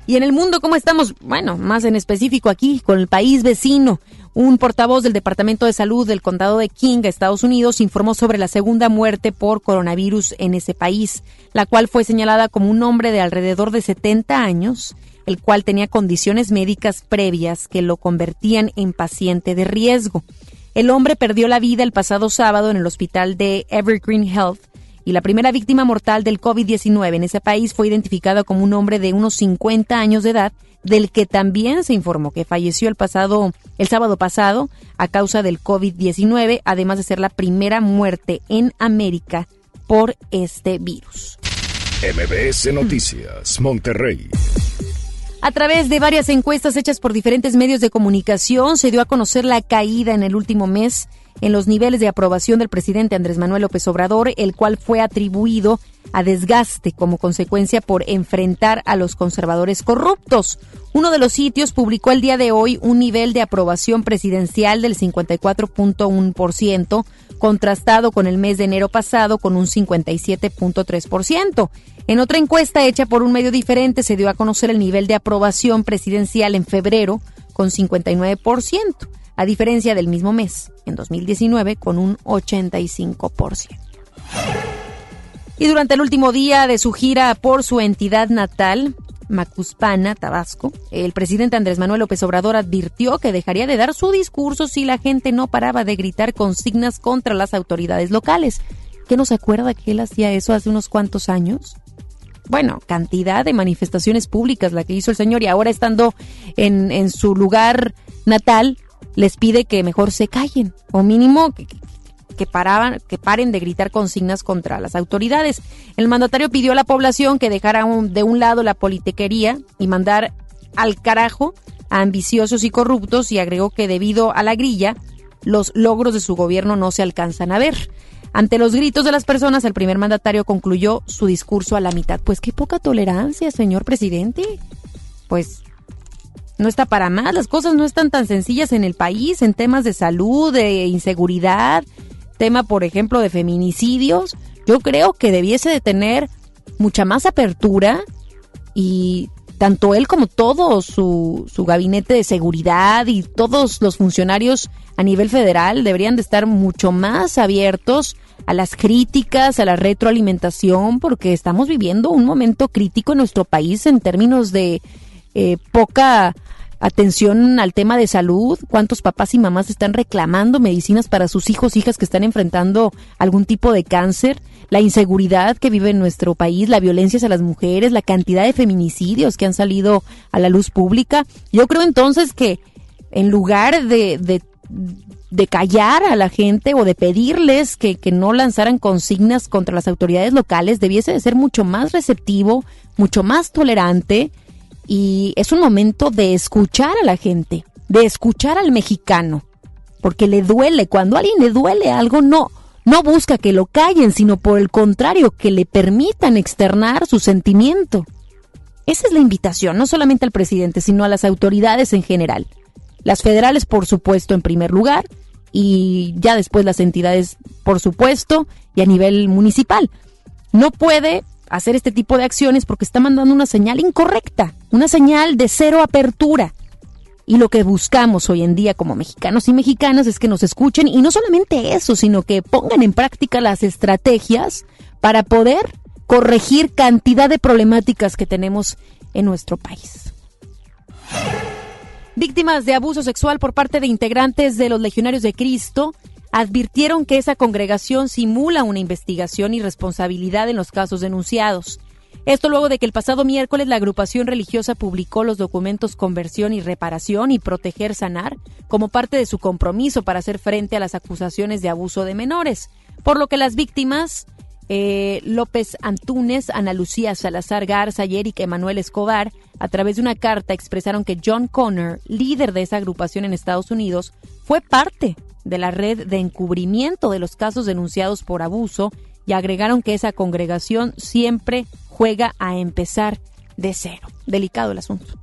S3: Y en el mundo, ¿cómo estamos? Bueno, más en específico aquí, con el país vecino. Un portavoz del Departamento de Salud del Condado de King, Estados Unidos, informó sobre la segunda muerte por coronavirus en ese país, la cual fue señalada como un hombre de alrededor de 70 años el cual tenía condiciones médicas previas que lo convertían en paciente de riesgo. El hombre perdió la vida el pasado sábado en el hospital de Evergreen Health y la primera víctima mortal del COVID-19 en ese país fue identificada como un hombre de unos 50 años de edad, del que también se informó que falleció el pasado el sábado pasado a causa del COVID-19, además de ser la primera muerte en América por este virus.
S2: MBS Noticias, Monterrey.
S3: A través de varias encuestas hechas por diferentes medios de comunicación, se dio a conocer la caída en el último mes en los niveles de aprobación del presidente Andrés Manuel López Obrador, el cual fue atribuido a desgaste como consecuencia por enfrentar a los conservadores corruptos. Uno de los sitios publicó el día de hoy un nivel de aprobación presidencial del 54.1%, contrastado con el mes de enero pasado con un 57.3%. En otra encuesta hecha por un medio diferente se dio a conocer el nivel de aprobación presidencial en febrero con 59% a diferencia del mismo mes, en 2019, con un 85%. Y durante el último día de su gira por su entidad natal, Macuspana, Tabasco, el presidente Andrés Manuel López Obrador advirtió que dejaría de dar su discurso si la gente no paraba de gritar consignas contra las autoridades locales. ¿Qué no se acuerda que él hacía eso hace unos cuantos años? Bueno, cantidad de manifestaciones públicas la que hizo el señor y ahora estando en, en su lugar natal, les pide que mejor se callen o mínimo que, que, paraban, que paren de gritar consignas contra las autoridades. El mandatario pidió a la población que dejara de un lado la politiquería y mandar al carajo a ambiciosos y corruptos y agregó que debido a la grilla, los logros de su gobierno no se alcanzan a ver. Ante los gritos de las personas, el primer mandatario concluyó su discurso a la mitad. Pues qué poca tolerancia, señor presidente. Pues no está para más, las cosas no están tan sencillas en el país en temas de salud, de inseguridad, tema por ejemplo de feminicidios. Yo creo que debiese de tener mucha más apertura y tanto él como todo su, su gabinete de seguridad y todos los funcionarios a nivel federal deberían de estar mucho más abiertos a las críticas, a la retroalimentación, porque estamos viviendo un momento crítico en nuestro país en términos de eh, poca atención al tema de salud, cuántos papás y mamás están reclamando medicinas para sus hijos, hijas que están enfrentando algún tipo de cáncer, la inseguridad que vive en nuestro país, la violencia hacia las mujeres, la cantidad de feminicidios que han salido a la luz pública. Yo creo entonces que en lugar de, de, de callar a la gente o de pedirles que, que no lanzaran consignas contra las autoridades locales, debiese de ser mucho más receptivo, mucho más tolerante, y es un momento de escuchar a la gente, de escuchar al mexicano, porque le duele, cuando a alguien le duele algo, no, no busca que lo callen, sino por el contrario, que le permitan externar su sentimiento. Esa es la invitación, no solamente al presidente, sino a las autoridades en general. Las federales, por supuesto, en primer lugar, y ya después las entidades, por supuesto, y a nivel municipal. No puede hacer este tipo de acciones porque está mandando una señal incorrecta, una señal de cero apertura. Y lo que buscamos hoy en día como mexicanos y mexicanas es que nos escuchen y no solamente eso, sino que pongan en práctica las estrategias para poder corregir cantidad de problemáticas que tenemos en nuestro país. Víctimas de abuso sexual por parte de integrantes de los Legionarios de Cristo advirtieron que esa congregación simula una investigación y responsabilidad en los casos denunciados. Esto luego de que el pasado miércoles la agrupación religiosa publicó los documentos Conversión y Reparación y Proteger Sanar como parte de su compromiso para hacer frente a las acusaciones de abuso de menores, por lo que las víctimas eh, López Antúnez, Ana Lucía Salazar Garza y Emanuel Escobar, a través de una carta expresaron que John Connor, líder de esa agrupación en Estados Unidos, fue parte de la red de encubrimiento de los casos denunciados por abuso y agregaron que esa congregación siempre juega a empezar de cero. Delicado el asunto.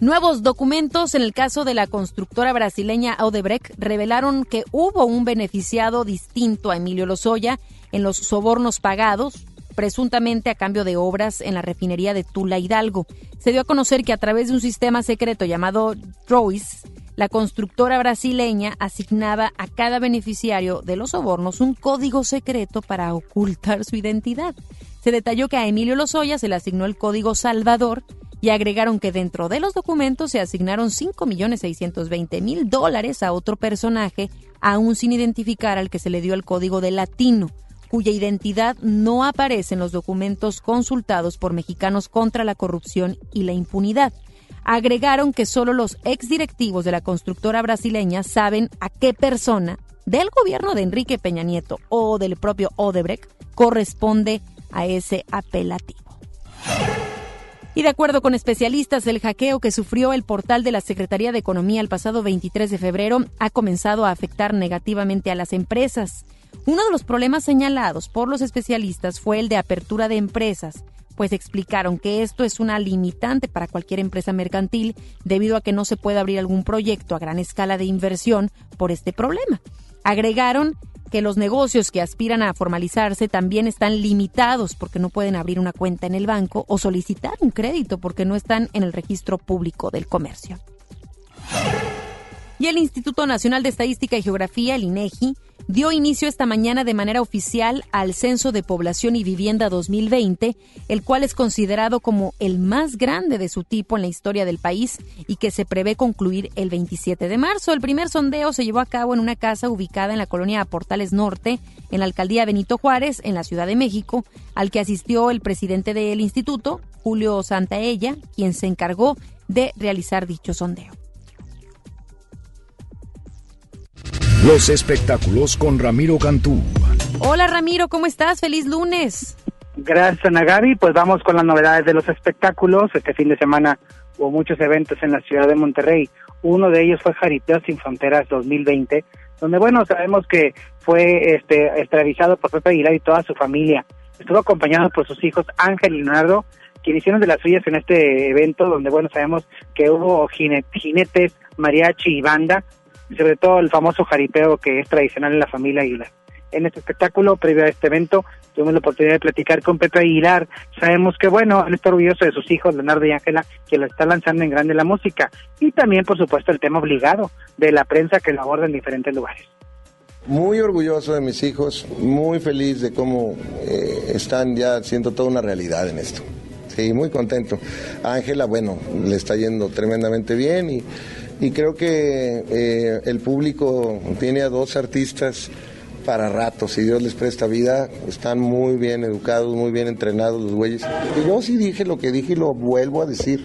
S3: Nuevos documentos en el caso de la constructora brasileña Odebrecht revelaron que hubo un beneficiado distinto a Emilio Lozoya en los sobornos pagados, presuntamente a cambio de obras en la refinería de Tula Hidalgo. Se dio a conocer que a través de un sistema secreto llamado Troyes, la constructora brasileña asignaba a cada beneficiario de los sobornos un código secreto para ocultar su identidad. Se detalló que a Emilio Lozoya se le asignó el código Salvador y agregaron que dentro de los documentos se asignaron 5.620.000 dólares a otro personaje, aún sin identificar al que se le dio el código de latino, cuya identidad no aparece en los documentos consultados por mexicanos contra la corrupción y la impunidad. Agregaron que solo los exdirectivos de la constructora brasileña saben a qué persona del gobierno de Enrique Peña Nieto o del propio Odebrecht corresponde a ese apelativo. Y de acuerdo con especialistas, el hackeo que sufrió el portal de la Secretaría de Economía el pasado 23 de febrero ha comenzado a afectar negativamente a las empresas. Uno de los problemas señalados por los especialistas fue el de apertura de empresas, pues explicaron que esto es una limitante para cualquier empresa mercantil debido a que no se puede abrir algún proyecto a gran escala de inversión por este problema. Agregaron que los negocios que aspiran a formalizarse también están limitados porque no pueden abrir una cuenta en el banco o solicitar un crédito porque no están en el registro público del comercio. Y el Instituto Nacional de Estadística y Geografía, el INEGI, dio inicio esta mañana de manera oficial al Censo de Población y Vivienda 2020, el cual es considerado como el más grande de su tipo en la historia del país y que se prevé concluir el 27 de marzo. El primer sondeo se llevó a cabo en una casa ubicada en la colonia Portales Norte, en la alcaldía Benito Juárez, en la Ciudad de México, al que asistió el presidente del instituto, Julio Santaella, quien se encargó de realizar dicho sondeo.
S2: Los espectáculos con Ramiro Cantú.
S3: Hola Ramiro, ¿cómo estás? Feliz lunes.
S28: Gracias Ana Gaby, pues vamos con las novedades de los espectáculos. Este fin de semana hubo muchos eventos en la ciudad de Monterrey. Uno de ellos fue Jaripeo Sin Fronteras 2020, donde bueno, sabemos que fue este por Pepe Aguilar y toda su familia. Estuvo acompañado por sus hijos Ángel y Leonardo, quienes hicieron de las suyas en este evento, donde bueno, sabemos que hubo jinetes, mariachi y banda, sobre todo el famoso jaripeo que es tradicional en la familia Aguilar. En este espectáculo, previo a este evento, tuvimos la oportunidad de platicar con Pepe Aguilar. Sabemos que, bueno, él está orgulloso de sus hijos, Leonardo y Ángela, que lo está lanzando en grande la música. Y también, por supuesto, el tema obligado de la prensa que lo aborda en diferentes lugares.
S29: Muy orgulloso de mis hijos, muy feliz de cómo eh, están ya haciendo toda una realidad en esto. Sí, muy contento. Ángela, bueno, le está yendo tremendamente bien y y creo que eh, el público tiene a dos artistas para rato, si Dios les presta vida, están muy bien educados, muy bien entrenados los güeyes. Yo sí dije lo que dije y lo vuelvo a decir.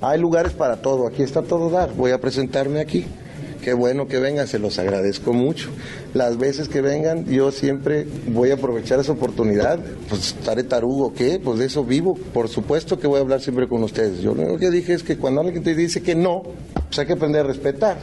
S29: Hay lugares para todo, aquí está todo dar, voy a presentarme aquí. Qué bueno que vengan, se los agradezco mucho. Las veces que vengan, yo siempre voy a aprovechar esa oportunidad. Pues estaré tarugo, ¿qué? Pues de eso vivo. Por supuesto que voy a hablar siempre con ustedes. Yo lo único que dije es que cuando alguien te dice que no, pues hay que aprender a respetar.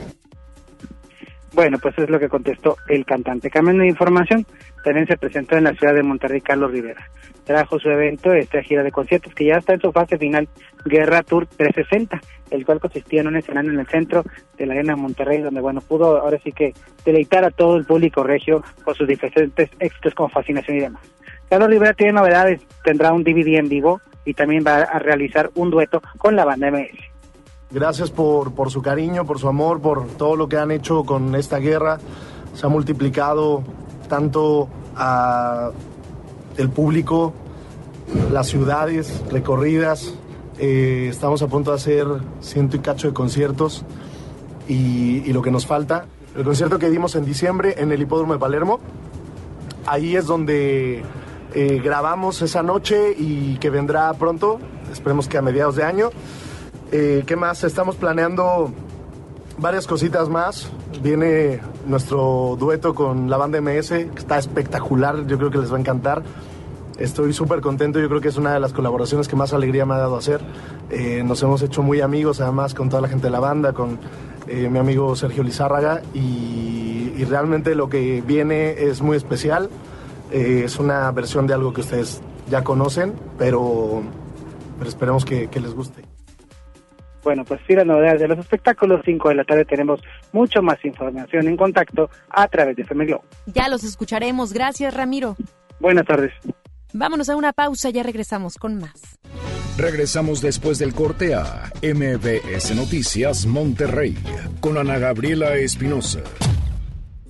S28: Bueno, pues es lo que contestó el cantante. Cambiando de información, también se presentó en la ciudad de Monterrey Carlos Rivera. Trajo su evento, esta gira de conciertos que ya está en su fase final, Guerra Tour 360, el cual consistía en un escenario en el centro de la arena de Monterrey, donde bueno, pudo ahora sí que deleitar a todo el público regio con sus diferentes éxitos como fascinación y demás. Carlos Rivera tiene novedades, tendrá un DVD en vivo y también va a realizar un dueto con la banda MS.
S30: Gracias por, por su cariño, por su amor, por todo lo que han hecho con esta guerra. Se ha multiplicado tanto a el público, las ciudades recorridas. Eh, estamos a punto de hacer ciento y cacho de conciertos y, y lo que nos falta. El concierto que dimos en diciembre en el Hipódromo de Palermo, ahí es donde eh, grabamos esa noche y que vendrá pronto, esperemos que a mediados de año. Eh, ¿Qué más? Estamos planeando varias cositas más. Viene nuestro dueto con la banda MS, que está espectacular, yo creo que les va a encantar. Estoy súper contento, yo creo que es una de las colaboraciones que más alegría me ha dado hacer. Eh, nos hemos hecho muy amigos, además, con toda la gente de la banda, con eh, mi amigo Sergio Lizárraga, y, realmente lo que viene es muy especial. Eh, es una versión de algo que ustedes ya conocen, pero, esperemos que les guste.
S28: Bueno, pues sí, las novedades de los espectáculos, 5 de la tarde tenemos mucho más información en contacto a través de FM Globo.
S3: Ya los escucharemos. Gracias, Ramiro.
S28: Buenas tardes.
S3: Vámonos a una pausa, ya regresamos con más.
S2: Regresamos después del corte a MBS Noticias Monterrey con Ana Gabriela Espinosa.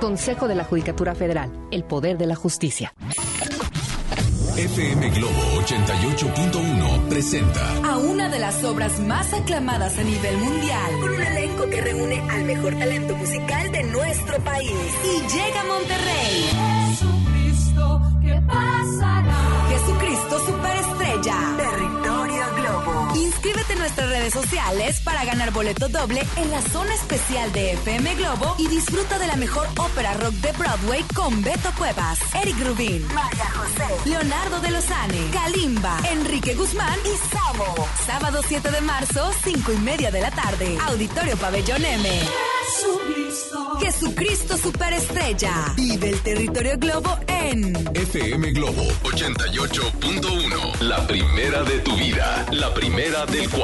S31: Consejo de la Judicatura Federal, el poder de la justicia.
S32: FM Globo 88.1 presenta
S18: a una de las obras más aclamadas a nivel mundial, con un elenco que reúne al mejor talento musical de nuestro país. Y llega a Monterrey.
S33: Jesucristo, ¿qué pasará?
S18: Jesucristo Superestrella. Territorio Globo. Inscríbete en nuestras redes sociales para ganar boleto doble en la zona especial de FM Globo y disfruta de la mejor ópera rock de Broadway con Beto Cuevas, Eric Rubin, María José, Leonardo de Lozane, Kalimba, Enrique Guzmán y Samo. Sábado 7 de marzo, 5 y media de la tarde. Auditorio Pabellón M.
S33: Jesucristo.
S18: Jesucristo Superestrella. Vive el territorio Globo en
S32: FM Globo 88.1. La primera de tu vida. La primera del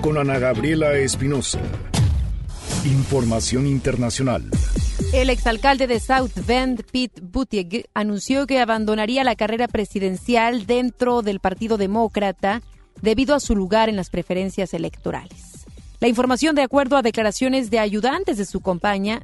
S2: con Ana Gabriela Espinosa. Información internacional.
S3: El exalcalde de South Bend, Pete Buttigieg, anunció que abandonaría la carrera presidencial dentro del Partido Demócrata debido a su lugar en las preferencias electorales. La información de acuerdo a declaraciones de ayudantes de su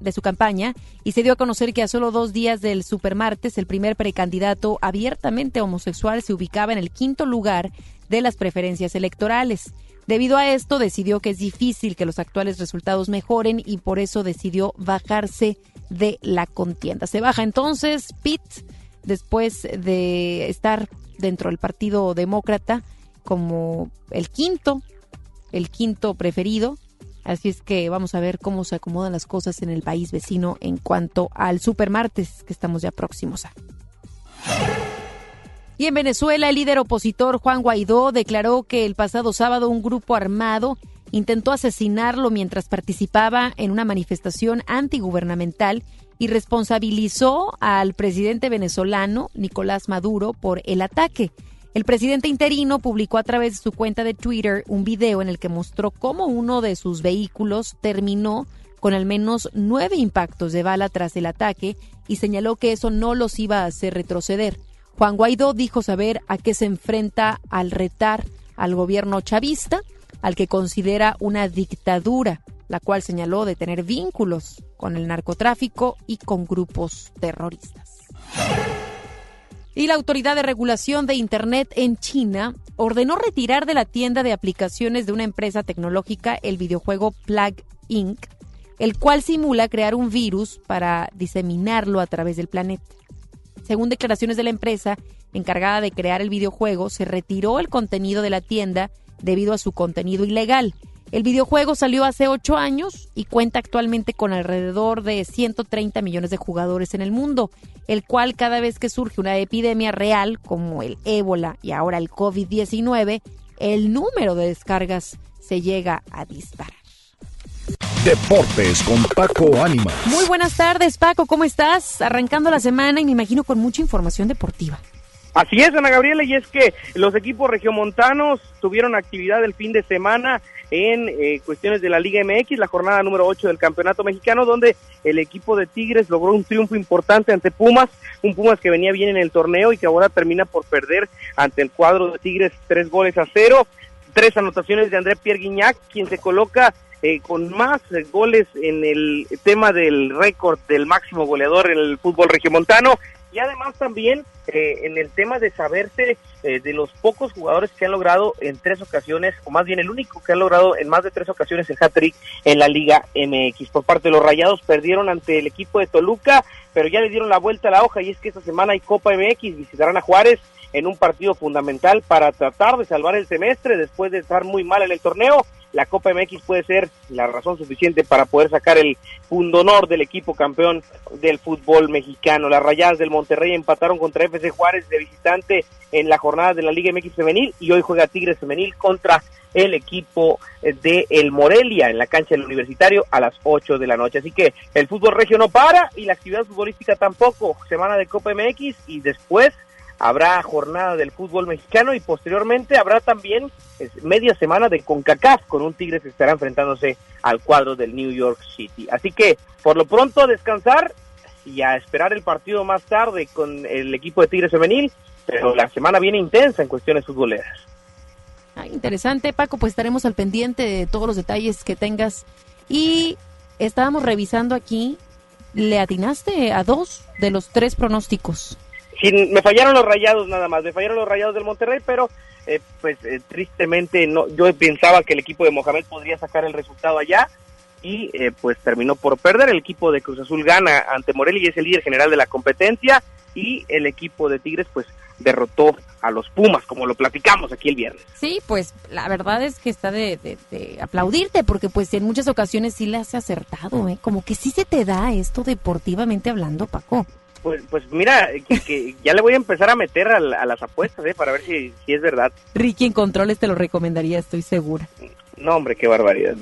S3: de su campaña y se dio a conocer que a solo dos días del supermartes el primer precandidato abiertamente homosexual se ubicaba en el quinto lugar de las preferencias electorales. Debido a esto, decidió que es difícil que los actuales resultados mejoren y por eso decidió bajarse de la contienda. Se baja entonces Pitt después de estar dentro del Partido Demócrata como el quinto, el quinto preferido. Así es que vamos a ver cómo se acomodan las cosas en el país vecino en cuanto al supermartes que estamos ya próximos a. Y en Venezuela, el líder opositor Juan Guaidó declaró que el pasado sábado un grupo armado intentó asesinarlo mientras participaba en una manifestación antigubernamental y responsabilizó al presidente venezolano Nicolás Maduro por el ataque. El presidente interino publicó a través de su cuenta de Twitter un video en el que mostró cómo uno de sus vehículos terminó con al menos nueve impactos de bala tras el ataque y señaló que eso no los iba a hacer retroceder. Juan Guaidó dijo saber a qué se enfrenta al retar al gobierno chavista, al que considera una dictadura, la cual señaló de tener vínculos con el narcotráfico y con grupos terroristas. Y la Autoridad de Regulación de Internet en China ordenó retirar de la tienda de aplicaciones de una empresa tecnológica el videojuego Plague Inc., el cual simula crear un virus para diseminarlo a través del planeta. Según declaraciones de la empresa encargada de crear el videojuego, se retiró el contenido de la tienda debido a su contenido ilegal. El videojuego salió hace ocho años y cuenta actualmente con alrededor de 130 millones de jugadores en el mundo, el cual cada vez que surge una epidemia real como el ébola y ahora el COVID-19, el número de descargas se llega a disparar.
S2: Deportes con Paco Ánimas.
S3: Muy buenas tardes, Paco, ¿cómo estás? Arrancando la semana y me imagino con mucha información deportiva.
S34: Así es, Ana Gabriela, y es que los equipos regiomontanos tuvieron actividad el fin de semana en eh, cuestiones de la Liga MX, la jornada número 8 del Campeonato Mexicano, donde el equipo de Tigres logró un triunfo importante ante Pumas, un Pumas que venía bien en el torneo y que ahora termina por perder ante el cuadro de Tigres tres goles a cero, tres anotaciones de André Pierre Guignac, quien se coloca eh, con más goles en el tema del récord del máximo goleador en el fútbol regiomontano y además también eh, en el tema de saberse eh, de los pocos jugadores que han logrado en tres ocasiones, o más bien el único que ha logrado en más de tres ocasiones el hat-trick en la Liga MX. Por parte de los Rayados perdieron ante el equipo de Toluca, pero ya le dieron la vuelta a la hoja y es que esta semana hay Copa MX, visitarán a Juárez en un partido fundamental para tratar de salvar el semestre después de estar muy mal en el torneo la Copa MX puede ser la razón suficiente para poder sacar el honor del equipo campeón del fútbol mexicano. Las Rayadas del Monterrey empataron contra FC Juárez de visitante en la jornada de la Liga MX femenil y hoy juega Tigres femenil contra el equipo de el Morelia en la cancha del Universitario a las 8 de la noche. Así que el fútbol regio no para y la actividad futbolística tampoco. Semana de Copa MX y después habrá jornada del fútbol mexicano y posteriormente habrá también media semana de CONCACAF con un Tigres que estará enfrentándose al cuadro del New York City. Así que por lo pronto a descansar y a esperar el partido más tarde con el equipo de Tigres femenil, pero la semana viene intensa en cuestiones futboleras.
S3: Ah, interesante, Paco, pues estaremos al pendiente de todos los detalles que tengas. Y estábamos revisando aquí, le atinaste a dos de los tres pronósticos
S34: me fallaron los rayados nada más, me fallaron los rayados del Monterrey, pero eh, pues eh, tristemente no, yo pensaba que el equipo de Mohamed podría sacar el resultado allá y eh, pues terminó por perder. El equipo de Cruz Azul gana ante Morelia y es el líder general de la competencia y el equipo de Tigres pues derrotó a los Pumas, como lo platicamos aquí el viernes.
S3: Sí, pues la verdad es que está de, de, aplaudirte, porque pues en muchas ocasiones sí le has acertado, ¿eh? Como que sí se te da esto deportivamente hablando, Paco.
S34: Pues, pues mira, que, ya le voy a empezar a meter a, las apuestas, ¿eh? Para ver si, si es verdad.
S3: Ricky en controles te lo recomendaría, estoy segura.
S34: No, hombre, qué barbaridad.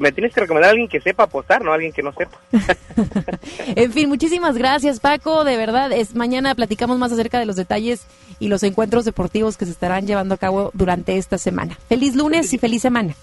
S34: me tienes que recomendar a alguien que sepa apostar, no a alguien que no sepa.
S3: en fin, muchísimas gracias, Paco. De verdad, es mañana platicamos más acerca de los detalles y los encuentros deportivos que se estarán llevando a cabo durante esta semana. Feliz lunes y feliz semana.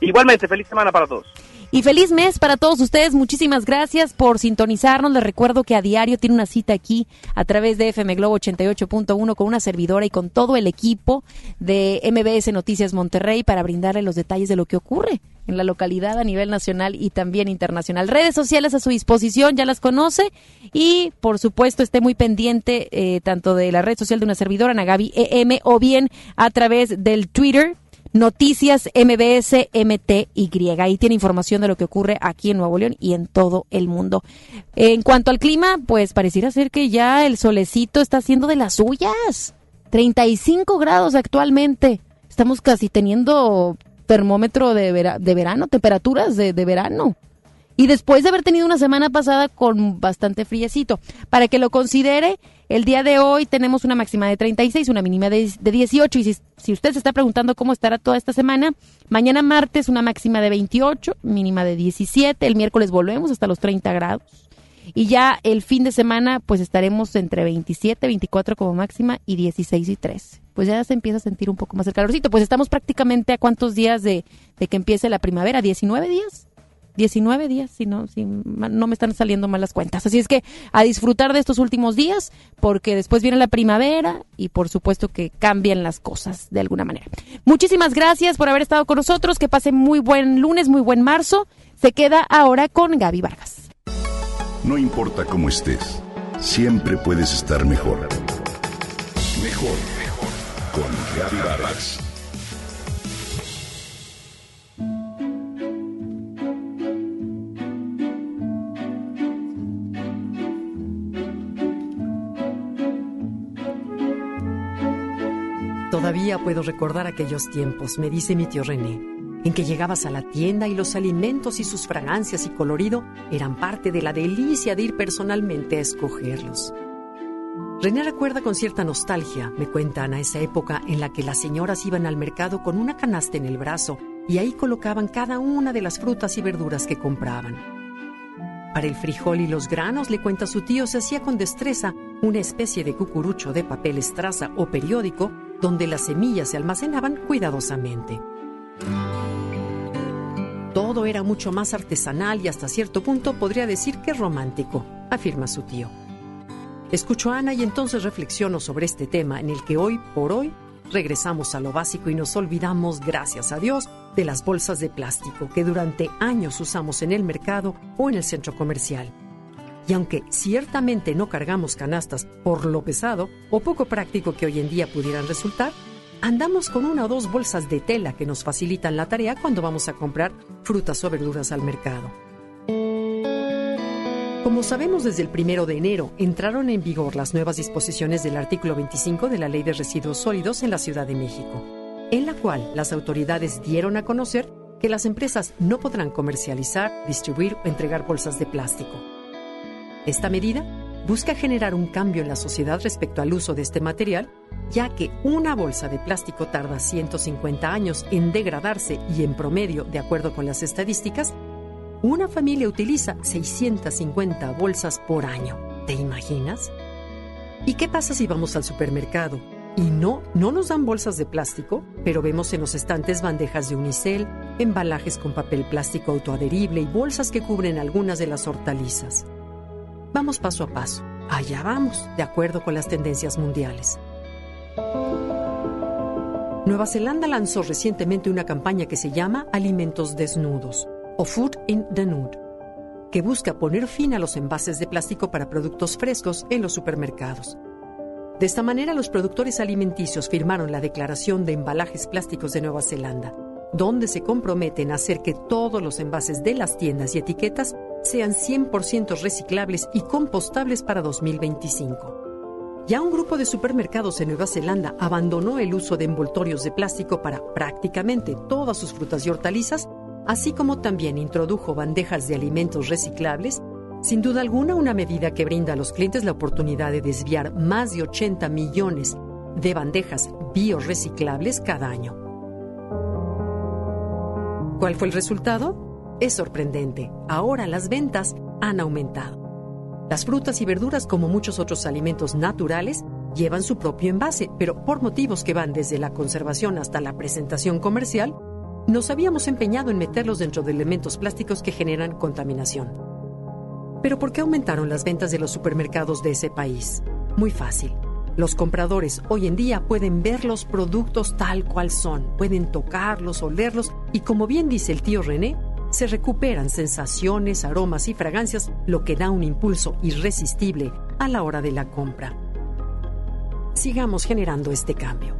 S34: Igualmente, feliz semana para todos.
S3: Y feliz mes para todos ustedes. Muchísimas gracias por sintonizarnos. Les recuerdo que a diario tiene una cita aquí a través de FM Globo 88.1 con una servidora y con todo el equipo de MBS Noticias Monterrey para brindarle los detalles de lo que ocurre en la localidad a nivel nacional y también internacional. Redes sociales a su disposición, ya las conoce y por supuesto esté muy pendiente eh, tanto de la red social de una servidora, Nagabi EM, o bien a través del Twitter Noticias MBS MTY. Ahí tiene información de lo que ocurre aquí en Nuevo León y en todo el mundo. En cuanto al clima, pues pareciera ser que ya el solecito está haciendo de las suyas. 35 grados actualmente. Estamos casi teniendo termómetro de, de verano, temperaturas de, de verano. Y después de haber tenido una semana pasada con bastante friecito. Para que lo considere, el día de hoy tenemos una máxima de 36, una mínima de, de 18. Y si, si, usted se está preguntando cómo estará toda esta semana, mañana martes una máxima de 28, mínima de 17. El miércoles volvemos hasta los 30 grados. Y ya el fin de semana, pues estaremos entre 27, 24 como máxima y 16 y 13. Pues ya se empieza a sentir un poco más el calorcito. Pues estamos prácticamente a cuántos días de, de que empiece la primavera, 19 días. 19 días, si no, si no me están saliendo mal las cuentas. Así es que a disfrutar de estos últimos días, porque después viene la primavera y por supuesto que cambian las cosas de alguna manera. Muchísimas gracias por haber estado con nosotros, que pase muy buen lunes, muy buen marzo. Se queda ahora con Gaby Vargas.
S2: No importa cómo estés, siempre puedes estar mejor. Mejor, mejor. Con Gaby Vargas.
S35: Todavía puedo recordar aquellos tiempos, me dice mi tío René, en que llegabas a la tienda y los alimentos y sus fragancias y colorido eran parte de la delicia de ir personalmente a escogerlos. René recuerda con cierta nostalgia, me cuentan, a esa época en la que las señoras iban al mercado con una canasta en el brazo y ahí colocaban cada una de las frutas y verduras que compraban. Para el frijol y los granos, le cuenta su tío, se hacía con destreza una especie de cucurucho de papel estraza o periódico donde las semillas se almacenaban cuidadosamente. Todo era mucho más artesanal y hasta cierto punto podría decir que romántico, afirma su tío. Escucho a Ana y entonces reflexiono sobre este tema en el que hoy por hoy regresamos a lo básico y nos olvidamos, gracias a Dios, de las bolsas de plástico que durante años usamos en el mercado o en el centro comercial. Y aunque ciertamente no cargamos canastas por lo pesado o poco práctico que hoy en día pudieran resultar, andamos con una o dos bolsas de tela que nos facilitan la tarea cuando vamos a comprar frutas o verduras al mercado. Como sabemos, desde el primero de enero entraron en vigor las nuevas disposiciones del artículo 25 de la Ley de Residuos Sólidos en la Ciudad de México, en la cual las autoridades dieron a conocer que las empresas no podrán comercializar, distribuir o entregar bolsas de plástico. Esta medida busca generar un cambio en la sociedad respecto al uso de este material, ya que una bolsa de plástico tarda 150 años en degradarse y en promedio, de acuerdo con las estadísticas, una familia utiliza 650 bolsas por año. ¿Te imaginas? ¿Y qué pasa si vamos al supermercado y no, no nos dan bolsas de plástico, pero vemos en los estantes bandejas de unicel, embalajes con papel plástico autoadherible y bolsas que cubren algunas de las hortalizas? Vamos paso a paso. Allá vamos, de acuerdo con las tendencias mundiales. Nueva Zelanda lanzó recientemente una campaña que se llama Alimentos Desnudos o Food in the Nude, que busca poner fin a los envases de plástico para productos frescos en los supermercados. De esta manera, los productores alimenticios firmaron la Declaración de Embalajes Plásticos de Nueva Zelanda, donde se comprometen a hacer que todos los envases de las tiendas y etiquetas sean 100% reciclables y compostables para 2025. Ya un grupo de supermercados en Nueva Zelanda abandonó el uso de envoltorios de plástico para prácticamente todas sus frutas y hortalizas, así como también introdujo bandejas de alimentos reciclables, sin duda alguna una medida que brinda a los clientes la oportunidad de desviar más de 80 millones de bandejas bioreciclables cada año. ¿Cuál fue el resultado? Es sorprendente, ahora las ventas han aumentado. Las frutas y verduras, como muchos otros alimentos naturales, llevan su propio envase, pero por motivos que van desde la conservación hasta la presentación comercial, nos habíamos empeñado en meterlos dentro de elementos plásticos que generan contaminación. Pero ¿por qué aumentaron las ventas de los supermercados de ese país? Muy fácil. Los compradores hoy en día pueden ver los productos tal cual son, pueden tocarlos, olerlos y como bien dice el tío René, se recuperan sensaciones, aromas y fragancias, lo que da un impulso irresistible a la hora de la compra. Sigamos generando este cambio.